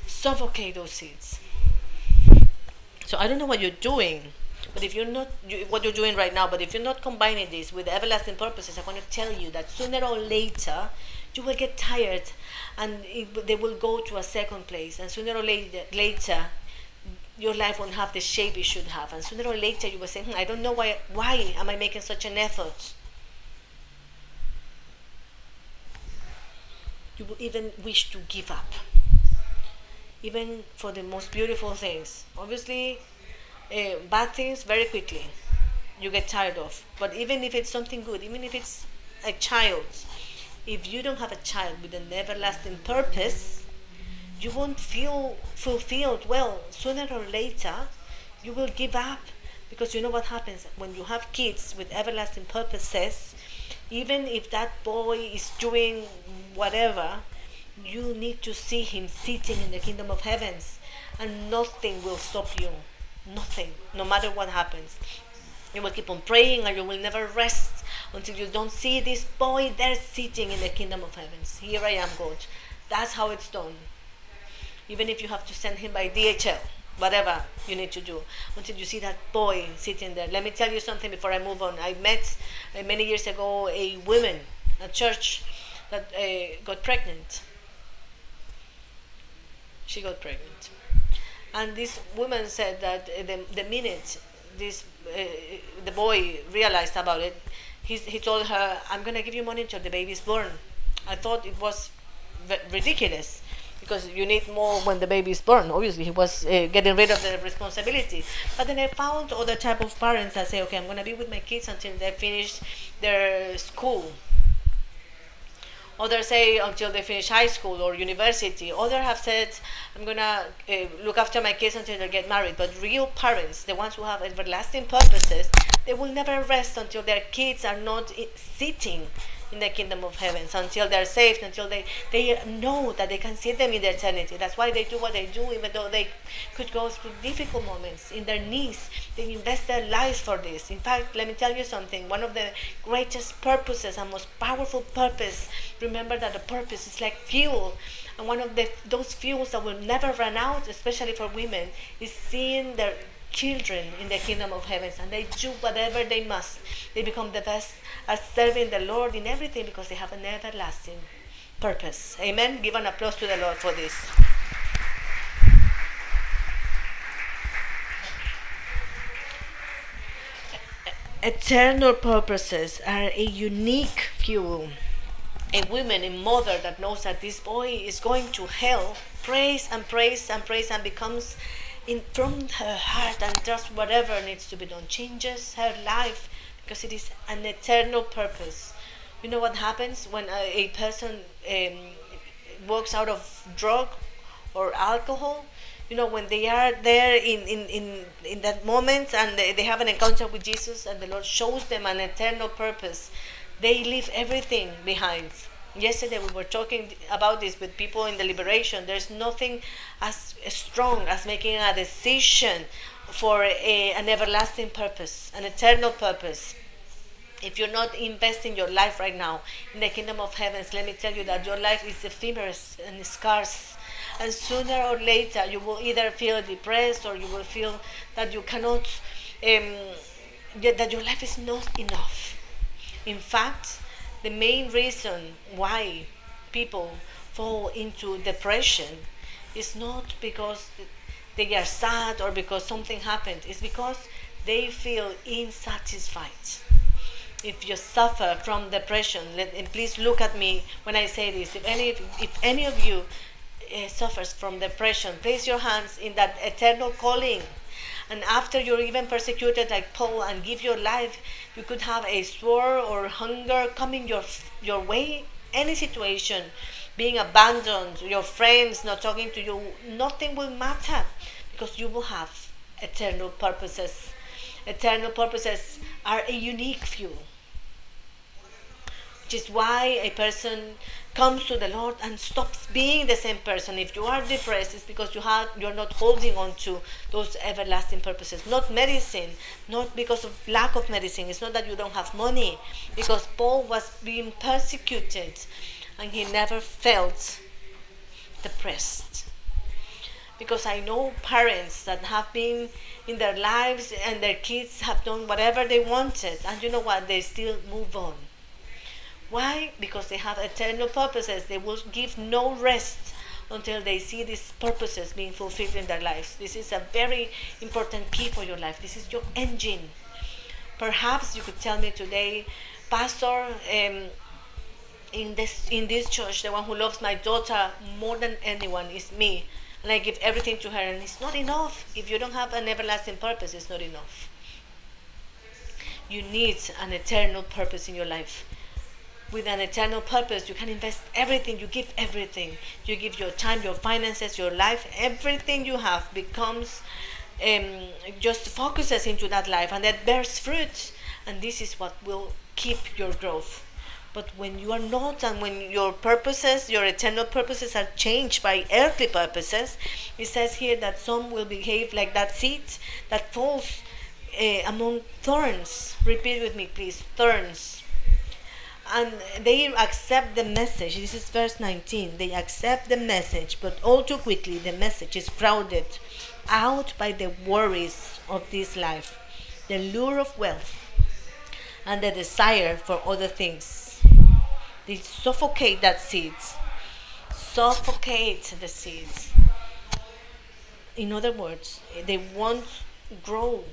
suffocate those seeds. So i don't know what you're doing but if you're not you, what you're doing right now but if you're not combining this with everlasting purposes i want to tell you that sooner or later you will get tired and it, they will go to a second place. And sooner or later, later your life won't have the shape it should have. And sooner or later you will say hmm, i don't know why why am i making such an effort? You will even wish to give up. Even for the most beautiful things. Obviously uh, bad things very quickly you get tired of. But even if it's something good even if it's a child if you don't have a child with an everlasting purpose, you won't feel fulfilled. Well, sooner or later, you will give up because you know what happens when you have kids with everlasting purposes. Even if that boy is doing whatever, you need to see him sitting in the kingdom of heavens, and nothing will stop you. Nothing, no matter what happens. You will keep on praying and you will never rest until you don't see this boy there sitting in the kingdom of heavens. Here I am, God. That's how it's done. Even if you have to send him by DHL, whatever you need to do, until you see that boy sitting there. Let me tell you something before I move on. I met uh, many years ago a woman at church that uh, got pregnant. She got pregnant. And this woman said that uh, the, the minute this uh, the boy realized about it, he's, he told her, I'm going to give you money until the baby is born. I thought it was ridiculous because you need more when the baby is born. Obviously, he was uh, getting rid of the responsibility. But then I found other type of parents that say, okay, I'm going to be with my kids until they finish their school Others say until they finish high school or university. Others have said, I'm going to uh, look after my kids until they get married. But real parents, the ones who have everlasting purposes, they will never rest until their kids are not sitting in the kingdom of heavens until they're saved, until they, they know that they can see them in their eternity. That's why they do what they do, even though they could go through difficult moments in their knees. They invest their lives for this. In fact, let me tell you something. One of the greatest purposes and most powerful purpose, remember that the purpose is like fuel. And one of the, those fuels that will never run out, especially for women, is seeing their children in the kingdom of heavens and they do whatever they must. They become the best at serving the Lord in everything because they have an everlasting purpose. Amen. Give an applause to the Lord for this. Eternal purposes are a unique fuel. A woman, a mother that knows that this boy is going to hell, prays and prays and prays and becomes in from her heart and does whatever needs to be done, changes her life because it is an eternal purpose. You know what happens when a, a person um, walks out of drug or alcohol? You know, when they are there in, in, in, in that moment and they, they have an encounter with Jesus and the Lord shows them an eternal purpose, they leave everything behind yesterday we were talking about this with people in the liberation there's nothing as strong as making a decision for a, an everlasting purpose an eternal purpose if you're not investing your life right now in the kingdom of heavens, let me tell you that your life is ephemeral and scarce. And sooner or later, you will either feel depressed or you will feel that you cannot, um, that your life is not enough. In fact, the main reason why people fall into depression is not because they are sad or because something happened, it's because they feel insatisfied if you suffer from depression, let, and please look at me when I say this. If any, if any of you uh, suffers from depression, place your hands in that eternal calling. And after you're even persecuted like Paul and give your life, you could have a sword or hunger coming your your way. Any situation, being abandoned, your friends not talking to you, nothing will matter because you will have eternal purposes. Eternal purposes are a unique few which is why a person comes to the Lord and stops being the same person. If you are depressed, it's because you have you're not holding on to those everlasting purposes. Not medicine, not because of lack of medicine. It's not that you don't have money, because Paul was being persecuted and he never felt depressed. Because I know parents that have been in their lives and their kids have done whatever they wanted, and you know what? They still move on why? Because they have eternal purposes. They will give no rest until they see these purposes being fulfilled in their lives. This is a very important key for your life. This is your engine. Perhaps you could tell me today, Pastor, um, in this in this church, the one who loves my daughter more than anyone is me, and I give everything to her, and it's not enough. If you don't have an everlasting purpose, it's not enough. You need an eternal purpose in your life with an eternal purpose. You can invest everything, you give everything. You give your time, your finances, your life, everything you have becomes um, just focuses into that life and that bears fruit. And this is what will keep your growth. But when you are not, and when your purposes, your eternal purposes, are changed by earthly purposes, it says here that some will behave like that seed that falls uh, among thorns. Repeat with me, please thorns and they accept the message. This is verse 19. They accept the message, but all too quickly the message is crowded out by the worries of this life, the lure of wealth, and the desire for other things. They suffocate that seeds. Suffocate the seeds. In other words, they won't grow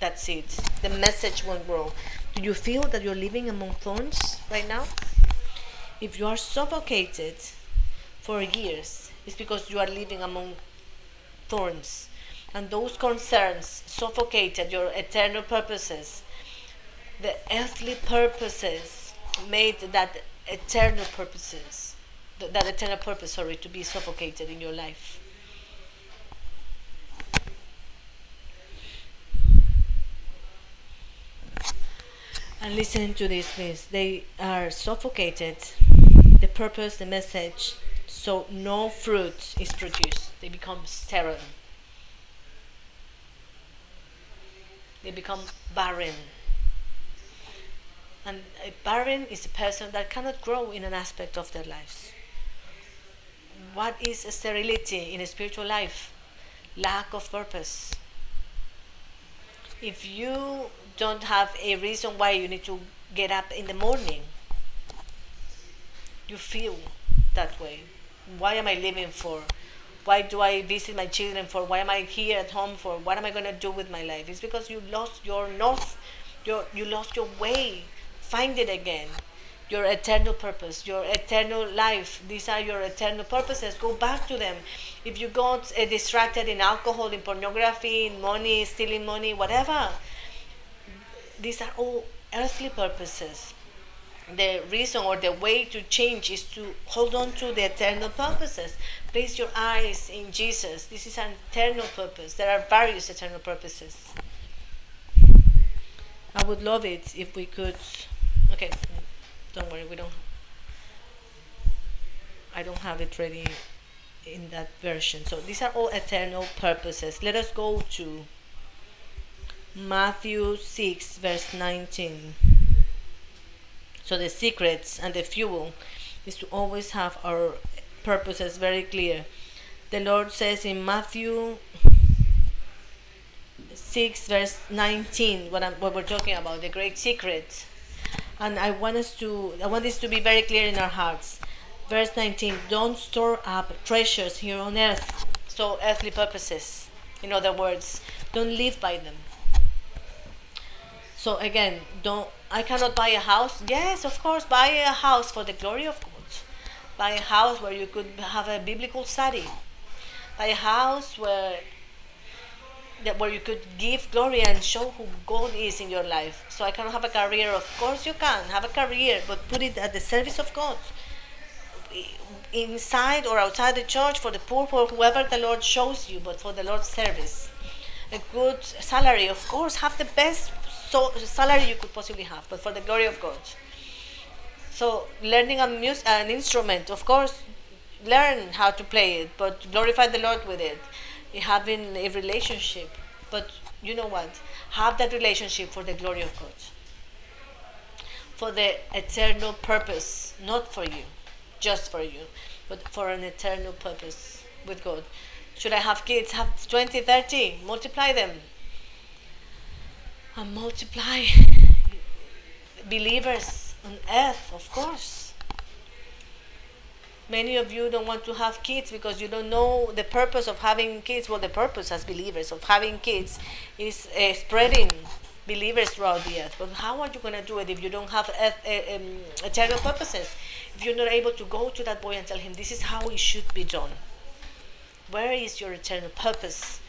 that seeds. The message won't grow. Do you feel that you're living among thorns right now? If you are suffocated for years, it's because you are living among thorns. And those concerns suffocated your eternal purposes. The earthly purposes made that eternal purposes, that eternal purpose, sorry, to be suffocated in your life. And listening to this, please. They are suffocated. The purpose, the message, so no fruit is produced. They become sterile. They become barren. And a barren is a person that cannot grow in an aspect of their lives. What is sterility in a spiritual life? Lack of purpose. If you don't have a reason why you need to get up in the morning. You feel that way. Why am I living for? Why do I visit my children for? Why am I here at home for? What am I going to do with my life? It's because you lost your north, your, you lost your way. Find it again. Your eternal purpose, your eternal life. These are your eternal purposes. Go back to them. If you got uh, distracted in alcohol, in pornography, in money, stealing money, whatever, these are all earthly purposes. The reason or the way to change is to hold on to the eternal purposes. Place your eyes in Jesus. This is an eternal purpose. There are various eternal purposes. I would love it if we could. Okay, don't worry, we don't. I don't have it ready in that version. So these are all eternal purposes. Let us go to Matthew 6, verse 19. So the secrets and the fuel is to always have our purposes very clear. The Lord says in Matthew 6 verse 19 what, I'm, what we're talking about the great secret and i want us to i want this to be very clear in our hearts verse 19 don't store up treasures here on earth so earthly purposes in other words don't live by them so again don't i cannot buy a house yes of course buy a house for the glory of god buy a house where you could have a biblical study buy a house where that where you could give glory and show who God is in your life. So I cannot have a career. Of course you can have a career, but put it at the service of God. Inside or outside the church, for the poor, for whoever the Lord shows you, but for the Lord's service. A good salary, of course, have the best so salary you could possibly have, but for the glory of God. So learning a mus- an instrument, of course, learn how to play it, but glorify the Lord with it having a relationship. But you know what? Have that relationship for the glory of God. For the eternal purpose, not for you, just for you, but for an eternal purpose with God. Should I have kids? Have 20, 30, multiply them. And multiply believers on earth, of course Many of you don't want to have kids because you don't know the purpose of having kids. Well, the purpose as believers of having kids is uh, spreading believers throughout the earth. But how are you going to do it if you don't have uh, uh, um, eternal purposes? If you're not able to go to that boy and tell him, this is how it should be done. Where is your eternal purpose?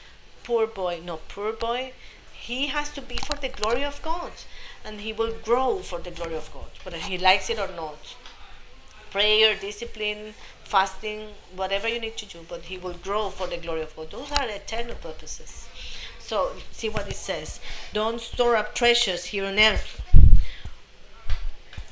Poor boy, no, poor boy. He has to be for the glory of God. And he will grow for the glory of God, whether he likes it or not prayer, discipline, fasting, whatever you need to do, but he will grow for the glory of God. Those are eternal purposes. So, see what it says. Don't store up treasures here on earth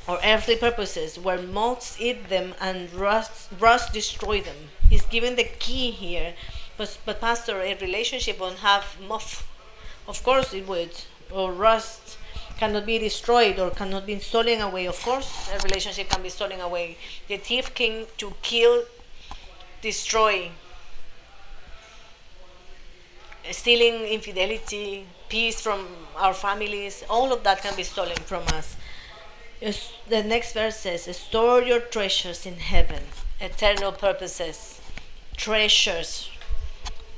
or earthly purposes where moths eat them and rust, rust destroy them. He's given the key here. But, but Pastor, a relationship won't have moth. Of course it would. Or rust cannot be destroyed or cannot be stolen away. Of course, a relationship can be stolen away. The thief came to kill, destroy, stealing infidelity, peace from our families, all of that can be stolen from us. The next verse says, Store your treasures in heaven, eternal purposes. Treasures.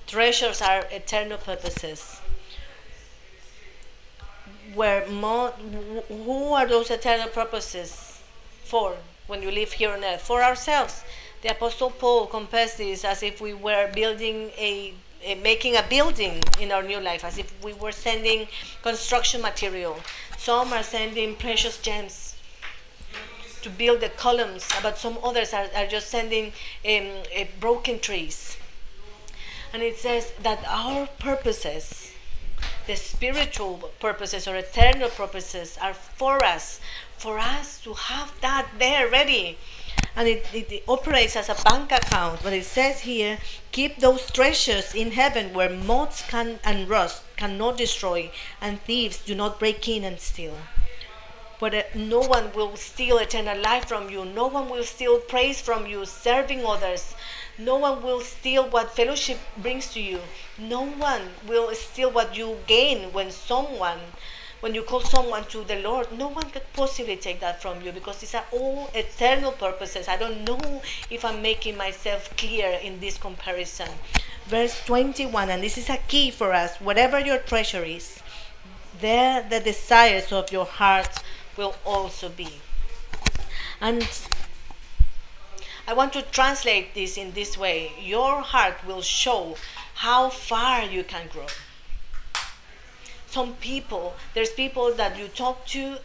Treasures are eternal purposes where mo- who are those eternal purposes for when you live here on earth? For ourselves. The Apostle Paul compares this as if we were building a, a making a building in our new life, as if we were sending construction material. Some are sending precious gems to build the columns, but some others are, are just sending um, broken trees. And it says that our purposes the spiritual purposes or eternal purposes are for us, for us to have that there ready. And it, it, it, operates as a bank account. But it says here, keep those treasures in heaven where moths can and rust cannot destroy, and thieves do not break in and steal. But uh, no one will steal eternal life from you. No one will steal praise from you, serving others, no one will steal what fellowship brings to you. No one will steal what you gain when someone, when you call someone to the Lord. No one could possibly take that from you because these are all eternal purposes. I don't know if I'm making myself clear in this comparison. Verse 21, and this is a key for us whatever your treasure is, there the desires of your heart will also be. And I want to translate this in this way. Your heart will show how far you can grow. Some people, there's people that you talk to,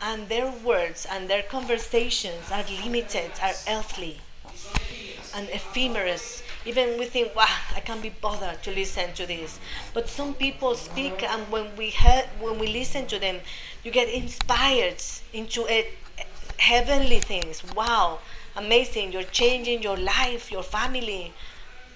and their words and their conversations are limited, are earthly and ephemeral. Even we think, wow, I can't be bothered to listen to this. But some people speak, uh-huh. and when we hear, when we listen to them, you get inspired into a, heavenly things. Wow, amazing. You're changing your life, your family.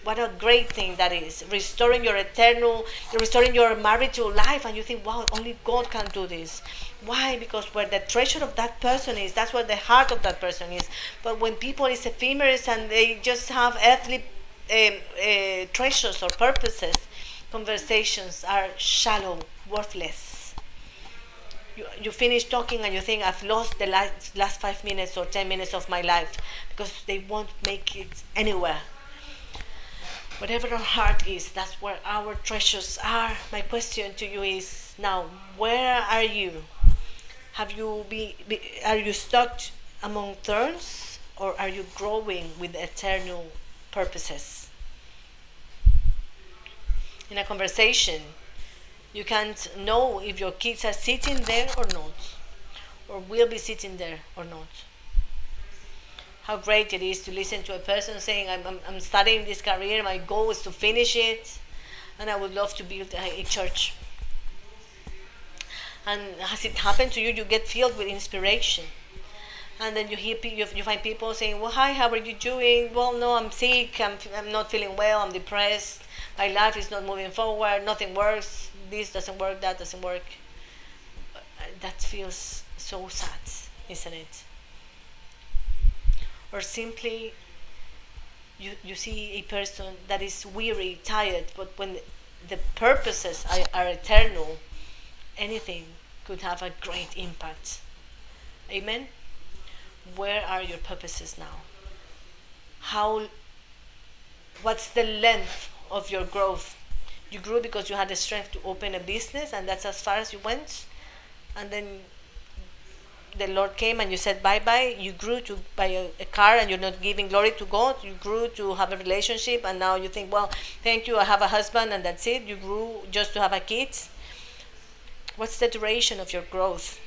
what a great thing that is. Restoring your eternal, restoring your marital life, and you think, wow, only God can do this. Why? Because where the treasure of that person is, that's where the heart of that person is. But when people is ephemeral and they just have earthly uh, treasures or purposes, conversations are shallow, worthless. You, you finish talking and you think, I've lost the last, last five minutes or ten minutes of my life because they won't make it anywhere. Whatever our heart is, that's where our treasures are. My question to you is now, where are you? Have you be, be are you stuck among thorns or are you growing with eternal purposes? In a conversation, you can't know if your kids are sitting there or not, or will be sitting there or not. How great it is to listen to a person saying, I'm, I'm, I'm studying this career, my goal is to finish it, and I would love to build a, a church and has it happened to you you get filled with inspiration and then you hear you, you find people saying well hi how are you doing? Well no i'm sick. I'm, I'm not feeling well. I'm depressed. My life is not moving forward. Nothing works. This doesn't work. That doesn't work. That feels so sad isn't it? Or simply you, you see a person that is weary tired but when the purposes are, are eternal anything could have a great impact. Amen? Where are your purposes now? How, what's the length of your growth? You grew because you had the strength to open a business, and that's as far as you went. And then the Lord came and you said bye bye. You grew to buy a, a, car and you're not giving glory to God. You grew to have a relationship and now you think, well, thank you, I have a husband and that's it. You grew just to have a kid. What's the duration of your growth?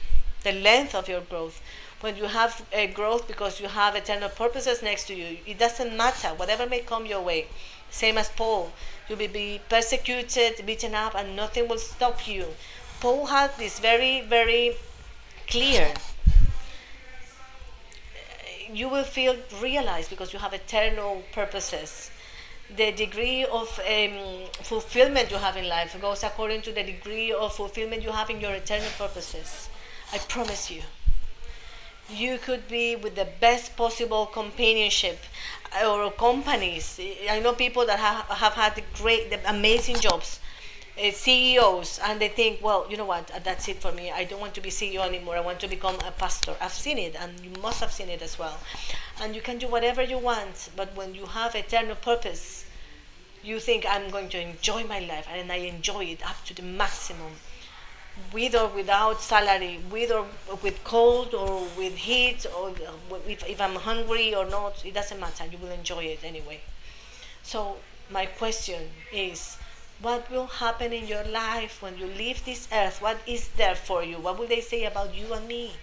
The length of your growth. When you have a growth because you have eternal purposes next to you, it doesn't matter, whatever may come your way. Same as Paul. You will be persecuted, beaten up, and nothing will stop you. Paul had this very, very clear. You will feel realized because you have eternal purposes the degree of um, fulfillment you have in life goes according to the degree of fulfillment you have in your eternal purposes. I promise you. You could be with the best possible companionship uh, or companies. I know people that have, have had great, amazing jobs, uh, CEOs, and they think, well, you know what, uh, that's it for me. I don't want to be CEO anymore. I want to become a pastor. I've seen it, and you must have seen it as well. And you can do whatever you want, but when you have eternal purpose, you think I'm going to enjoy my life and I enjoy it up to the maximum with or without salary, with or with cold or with heat, or uh, if, if I'm hungry or not, it doesn't matter. You will enjoy it anyway. So, my question is what will happen in your life when you leave this earth? What is there for you? What will they say about you and me?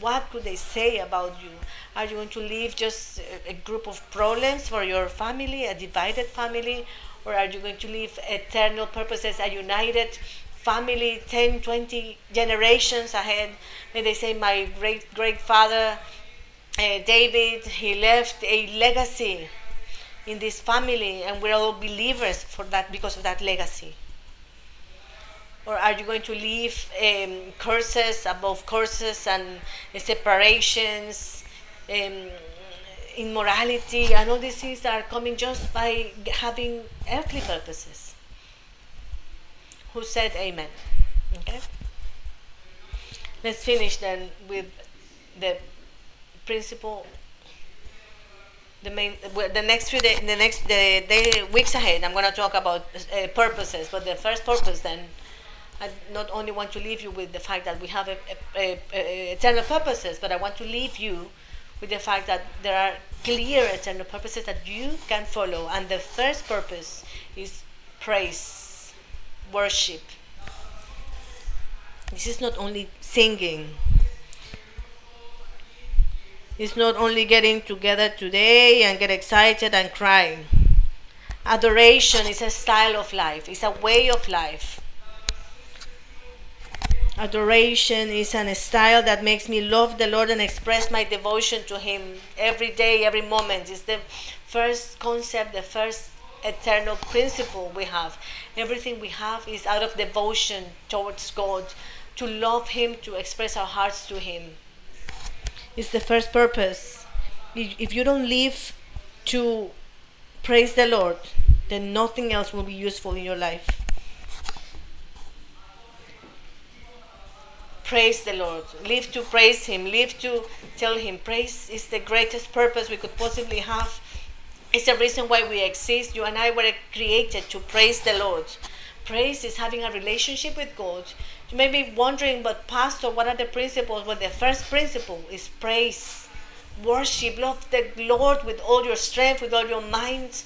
What could they say about you? Are you going to leave just a, a group of problems for your family, a divided family? Or are you going to leave eternal purposes, a united family 10, 20 generations ahead? May they say, My great great father uh, David, he left a legacy in this family, and we're all believers for that because of that legacy or are you going to leave um, curses above curses and uh, separations, um, immorality, and all these things are coming just by having earthly purposes? Who said amen? Okay. Let's finish then with the principle the main the next few days the next the, the weeks ahead i'm going to talk about uh, purposes but the first purpose then I not only want to leave you with the fact that we have a, a, a, eternal purposes, but I want to leave you with the fact that there are clear eternal purposes that you can follow. And the first purpose is praise, worship. This is not only singing. It's not only getting together today and get excited and crying. Adoration is a style of life, it's a way of life. Adoration is an style that makes me love the Lord and express my devotion to Him every day, every moment. It's the first concept, the first eternal principle we have. Everything we have is out of devotion towards God, to love Him, to express our hearts to Him. It's the first purpose. If you don't live to praise the Lord, then nothing else will be useful in your life. praise the Lord. Live to praise Him. Live to tell Him. Praise is the greatest purpose we could possibly have. It's the reason why we exist. You and I were created to praise the Lord. Praise is having a relationship with God. You may be wondering, but Pastor, what are the principles? Well, the first principle is praise. Worship. Love the Lord with all your strength, with all your mind.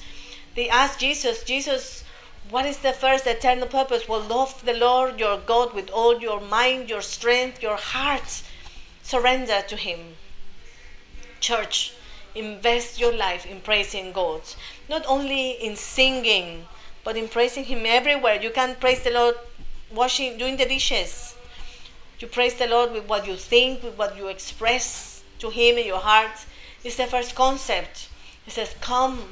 They asked Jesus, Jesus, what is the first eternal purpose? Well, love the Lord your God with all your mind, your strength, your heart. Surrender to Him. Church, invest your life in praising God. Not only in singing, but in praising Him everywhere. You can praise the Lord washing, doing the dishes. You praise the Lord with what you think, with what you express to Him in your heart. It's the first concept. He says, Come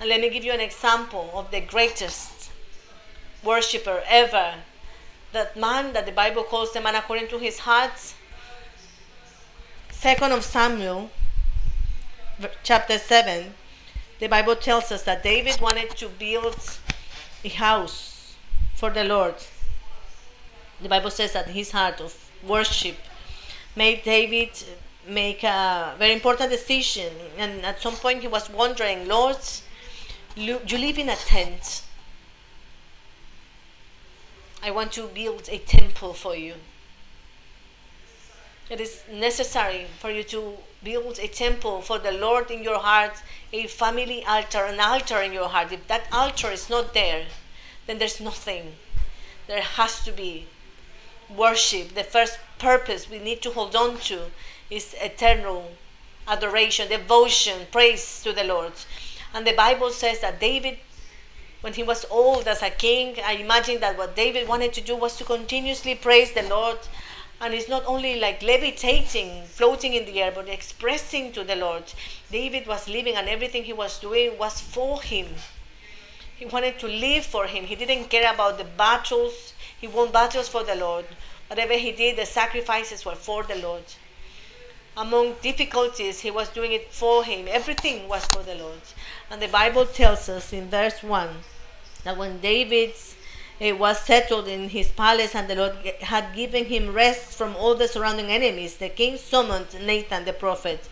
and let me give you an example of the greatest worshiper ever. That man that the Bible calls the man according to his heart. Second of Samuel, chapter 7, the Bible tells us that David wanted to build a house for the Lord. The Bible says that his heart of worship made David make a very important decision. And at some point he was wondering, Lord, you live in a tent I want to build a temple for you. It is necessary for you to build a temple for the Lord in your heart, a family altar, an altar in your heart. If that altar is not there, then there's nothing. There has to be worship. The first purpose we need to hold on to is eternal adoration, devotion, praise to the Lord. And the Bible says that David when he was old as a king, I imagine that what David wanted to do was to continuously praise the Lord. And it's not only like levitating, floating in the air, but expressing to the Lord. David was living, and everything he was doing was for him. He wanted to live for him. He didn't care about the battles. He won battles for the Lord. Whatever he did, the sacrifices were for the Lord. Among difficulties, he was doing it for him. Everything was for the Lord. And the Bible tells us in verse 1 that when David uh, was settled in his palace and the Lord had given him rest from all the surrounding enemies, the king summoned Nathan the prophet.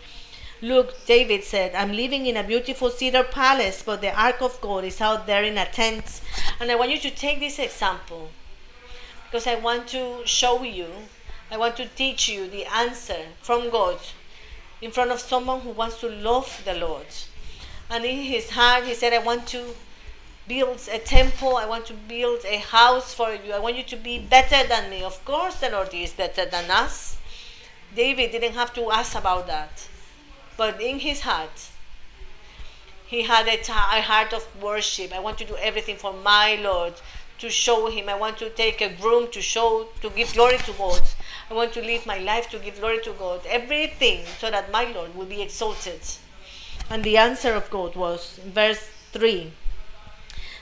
Look, David said, I'm living in a beautiful cedar palace, but the ark of God is out there in a tent. And I want you to take this example because I want to show you, I want to teach you the answer from God in front of someone who wants to love the Lord. And in his heart, he said, I want to builds a temple. I want to build a house for you. I want you to be better than me. Of course, the Lord is better than us. David didn't have to ask about that. But in his heart, he had a, t- a heart of worship. I want to do everything for my Lord to show him. I want to take a groom to show, to give glory to God. I want to live my life to give glory to God. Everything so that my Lord will be exalted. And the answer of God was verse 3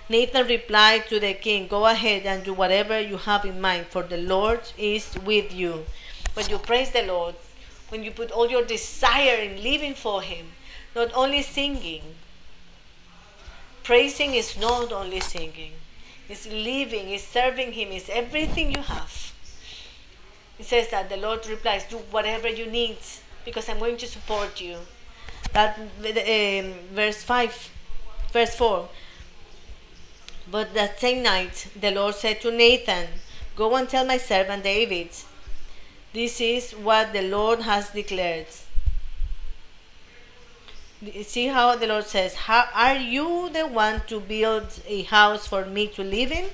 Nathan replied to the king, Go ahead and do whatever you have in mind, for the Lord is with you. When you praise the Lord, when you put all your desire in living for Him, not only singing, praising is not only singing, it's living, it's serving Him, it's everything you have. It says that the Lord replies, Do whatever you need because I'm going to support you. That um, verse 5, verse 4 but that same night the Lord said to Nathan, Go and tell my servant David, this is what the Lord has declared. See how the Lord says, how, Are you the one to build a house for me to live in?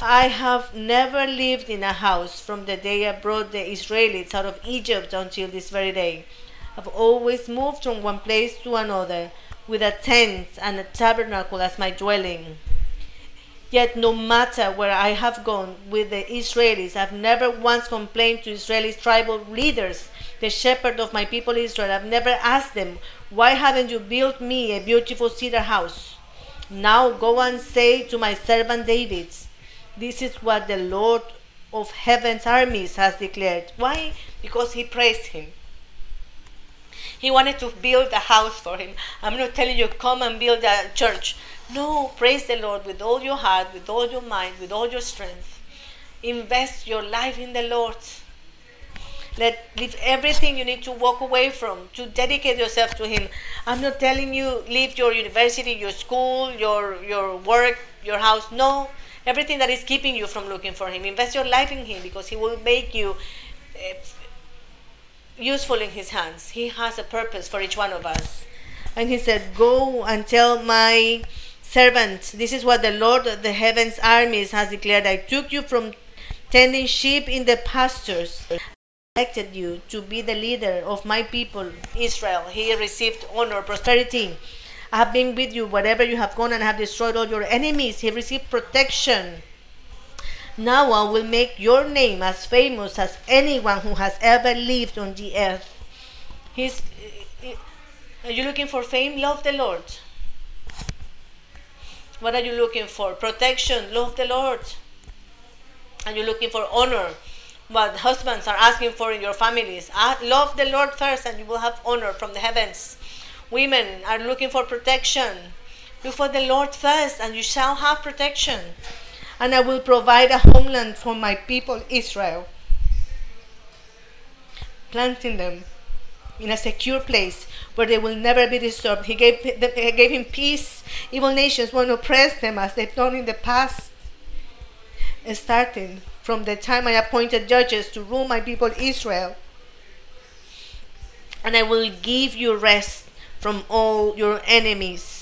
I have never lived in a house from the day I brought the Israelites out of Egypt until this very day. I've always moved from one place to another with a tent and a tabernacle as my dwelling. Yet, no matter where I have gone with the Israelis, I've never once complained to Israeli tribal leaders the shepherd of my people Israel. I've never asked them, Why haven't you built me a beautiful cedar house? Now go and say to my servant David, This is what the Lord of heaven's armies has declared. Why? Because he praised him. He wanted to build a house for him. I'm not telling you, come and build a church. No, praise the Lord with all your heart, with all your mind, with all your strength. Invest your life in the Lord. Let leave everything you need to walk away from to dedicate yourself to Him. I'm not telling you leave your university, your school, your your work, your house. No, everything that is keeping you from looking for Him. Invest your life in Him because He will make you uh, useful in His hands. He has a purpose for each one of us. And He said, "Go and tell my." servant, this is what the Lord of the heavens armies has declared. I took you from tending sheep in the pastures elected you to be the leader of my people, Israel. He received honor, prosperity. I have been with you wherever you have gone and have destroyed all your enemies. He received protection. Now I will make your name as famous as anyone who has ever lived on the earth. He's, are you looking for fame? Love the Lord. What are you looking for? Protection. Love the Lord. Are you looking for honor? what husbands are asking for in your families. Uh, love the Lord first, and you will have honor from the heavens. Women are looking for protection. Look for the Lord first, and you shall have protection. And I will provide a homeland for my people Israel, planting them in a secure place where they will never be disturbed. He gave, them, he gave him peace. Evil nations won't oppress them as they've done in the past. Starting from the time I appointed judges to rule my people Israel. And I will give you rest from all your enemies.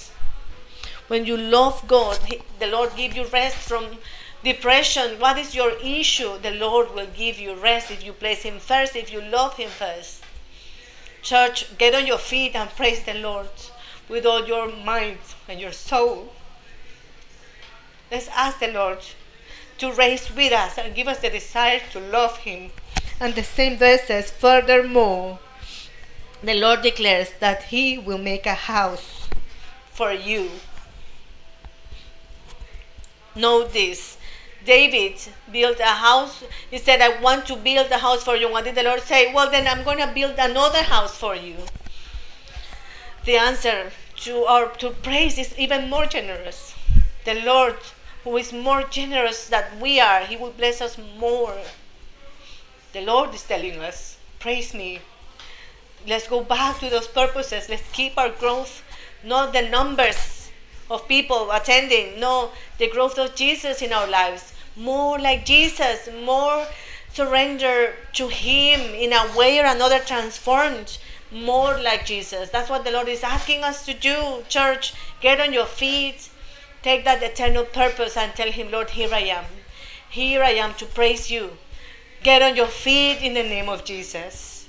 When you love God, the Lord give you rest from depression. What is your issue? The Lord will give you rest if you place Him first, if you love Him first. Church, get on your feet and praise the Lord with all your mind and your soul. Let's ask the Lord to raise with us and give us the desire to love Him. And the same verse says, Furthermore, the Lord declares that He will make a house for you. Know this. David built a house. He said, I want to build a house for you. What did the Lord say? Well, then I'm going to build another house for you. The answer to our to praise is even more generous. The Lord who is more generous than we are, He will bless us more. The Lord is telling us, Praise me. Let's go back to those purposes. Let's keep our growth, not the numbers of people attending, no, the growth of Jesus in our lives. More like Jesus, more surrender to Him in a way or another transformed more like Jesus. That's what the Lord is asking us to do. Church, get on your feet Take that eternal purpose and tell Him, Lord, here I am. Here I am to praise you. Get on your feet in the name of Jesus.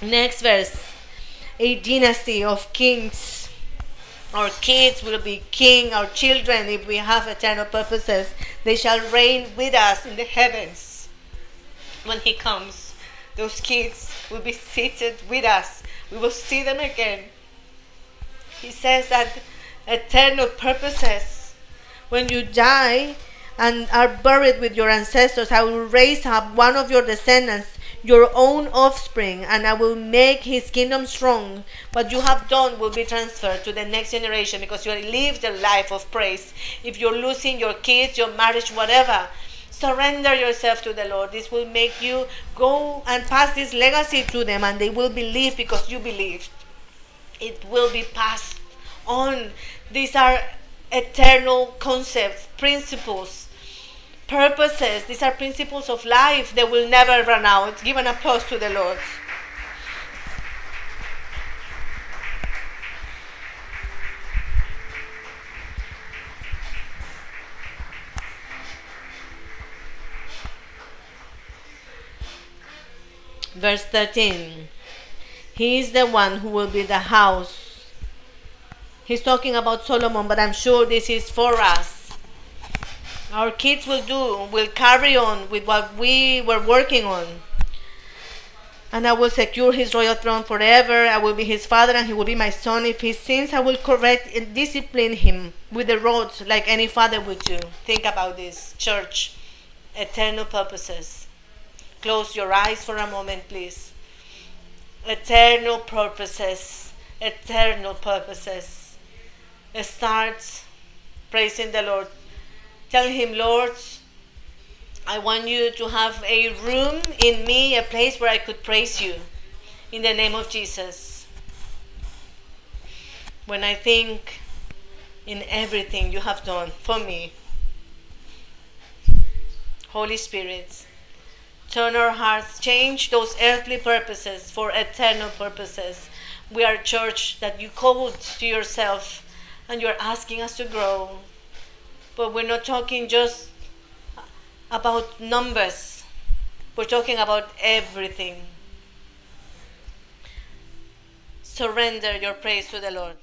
Next verse a dynasty of kings. Our kids will be king, our children, if we have eternal purposes, they shall reign with us in the heavens. When He comes, those kids will be seated with us. We will see them again. He says that eternal purposes. When you die and are buried with your ancestors, I will raise up one of your descendants, your own offspring, and I will make his kingdom strong. What you have done will be transferred to the next generation because you lived a life of praise. If you're losing your kids, your marriage, whatever, surrender yourself to the Lord. This will make you go and pass this legacy to them, and they will believe because you believed. It will be passed on. These are eternal concepts, principles, purposes. These are principles of life that will never run out. Give an applause to the Lord. Verse 13 He is the one who will be the house He's talking about Solomon, but I'm sure this is for us. Our kids will do, will carry on with what we were working on. and I will secure his royal throne forever. I will be his father, and he will be my son. If he sins, I will correct and discipline him with the rod, like any father would do. Think about this, church. Eternal purposes. Close your eyes for a moment, please. Eternal purposes. Eternal purposes. Start praising the Lord. Tell him, Lord, I want you to have a room in me, a place where I could praise you in the name of Jesus. When I think in everything you have done for me, Holy Spirit, turn our hearts, change those earthly purposes for eternal purposes. We are a church that you called to yourself and you're asking us to grow. But we're not talking just about numbers. We're talking about everything. Surrender your praise to the Lord.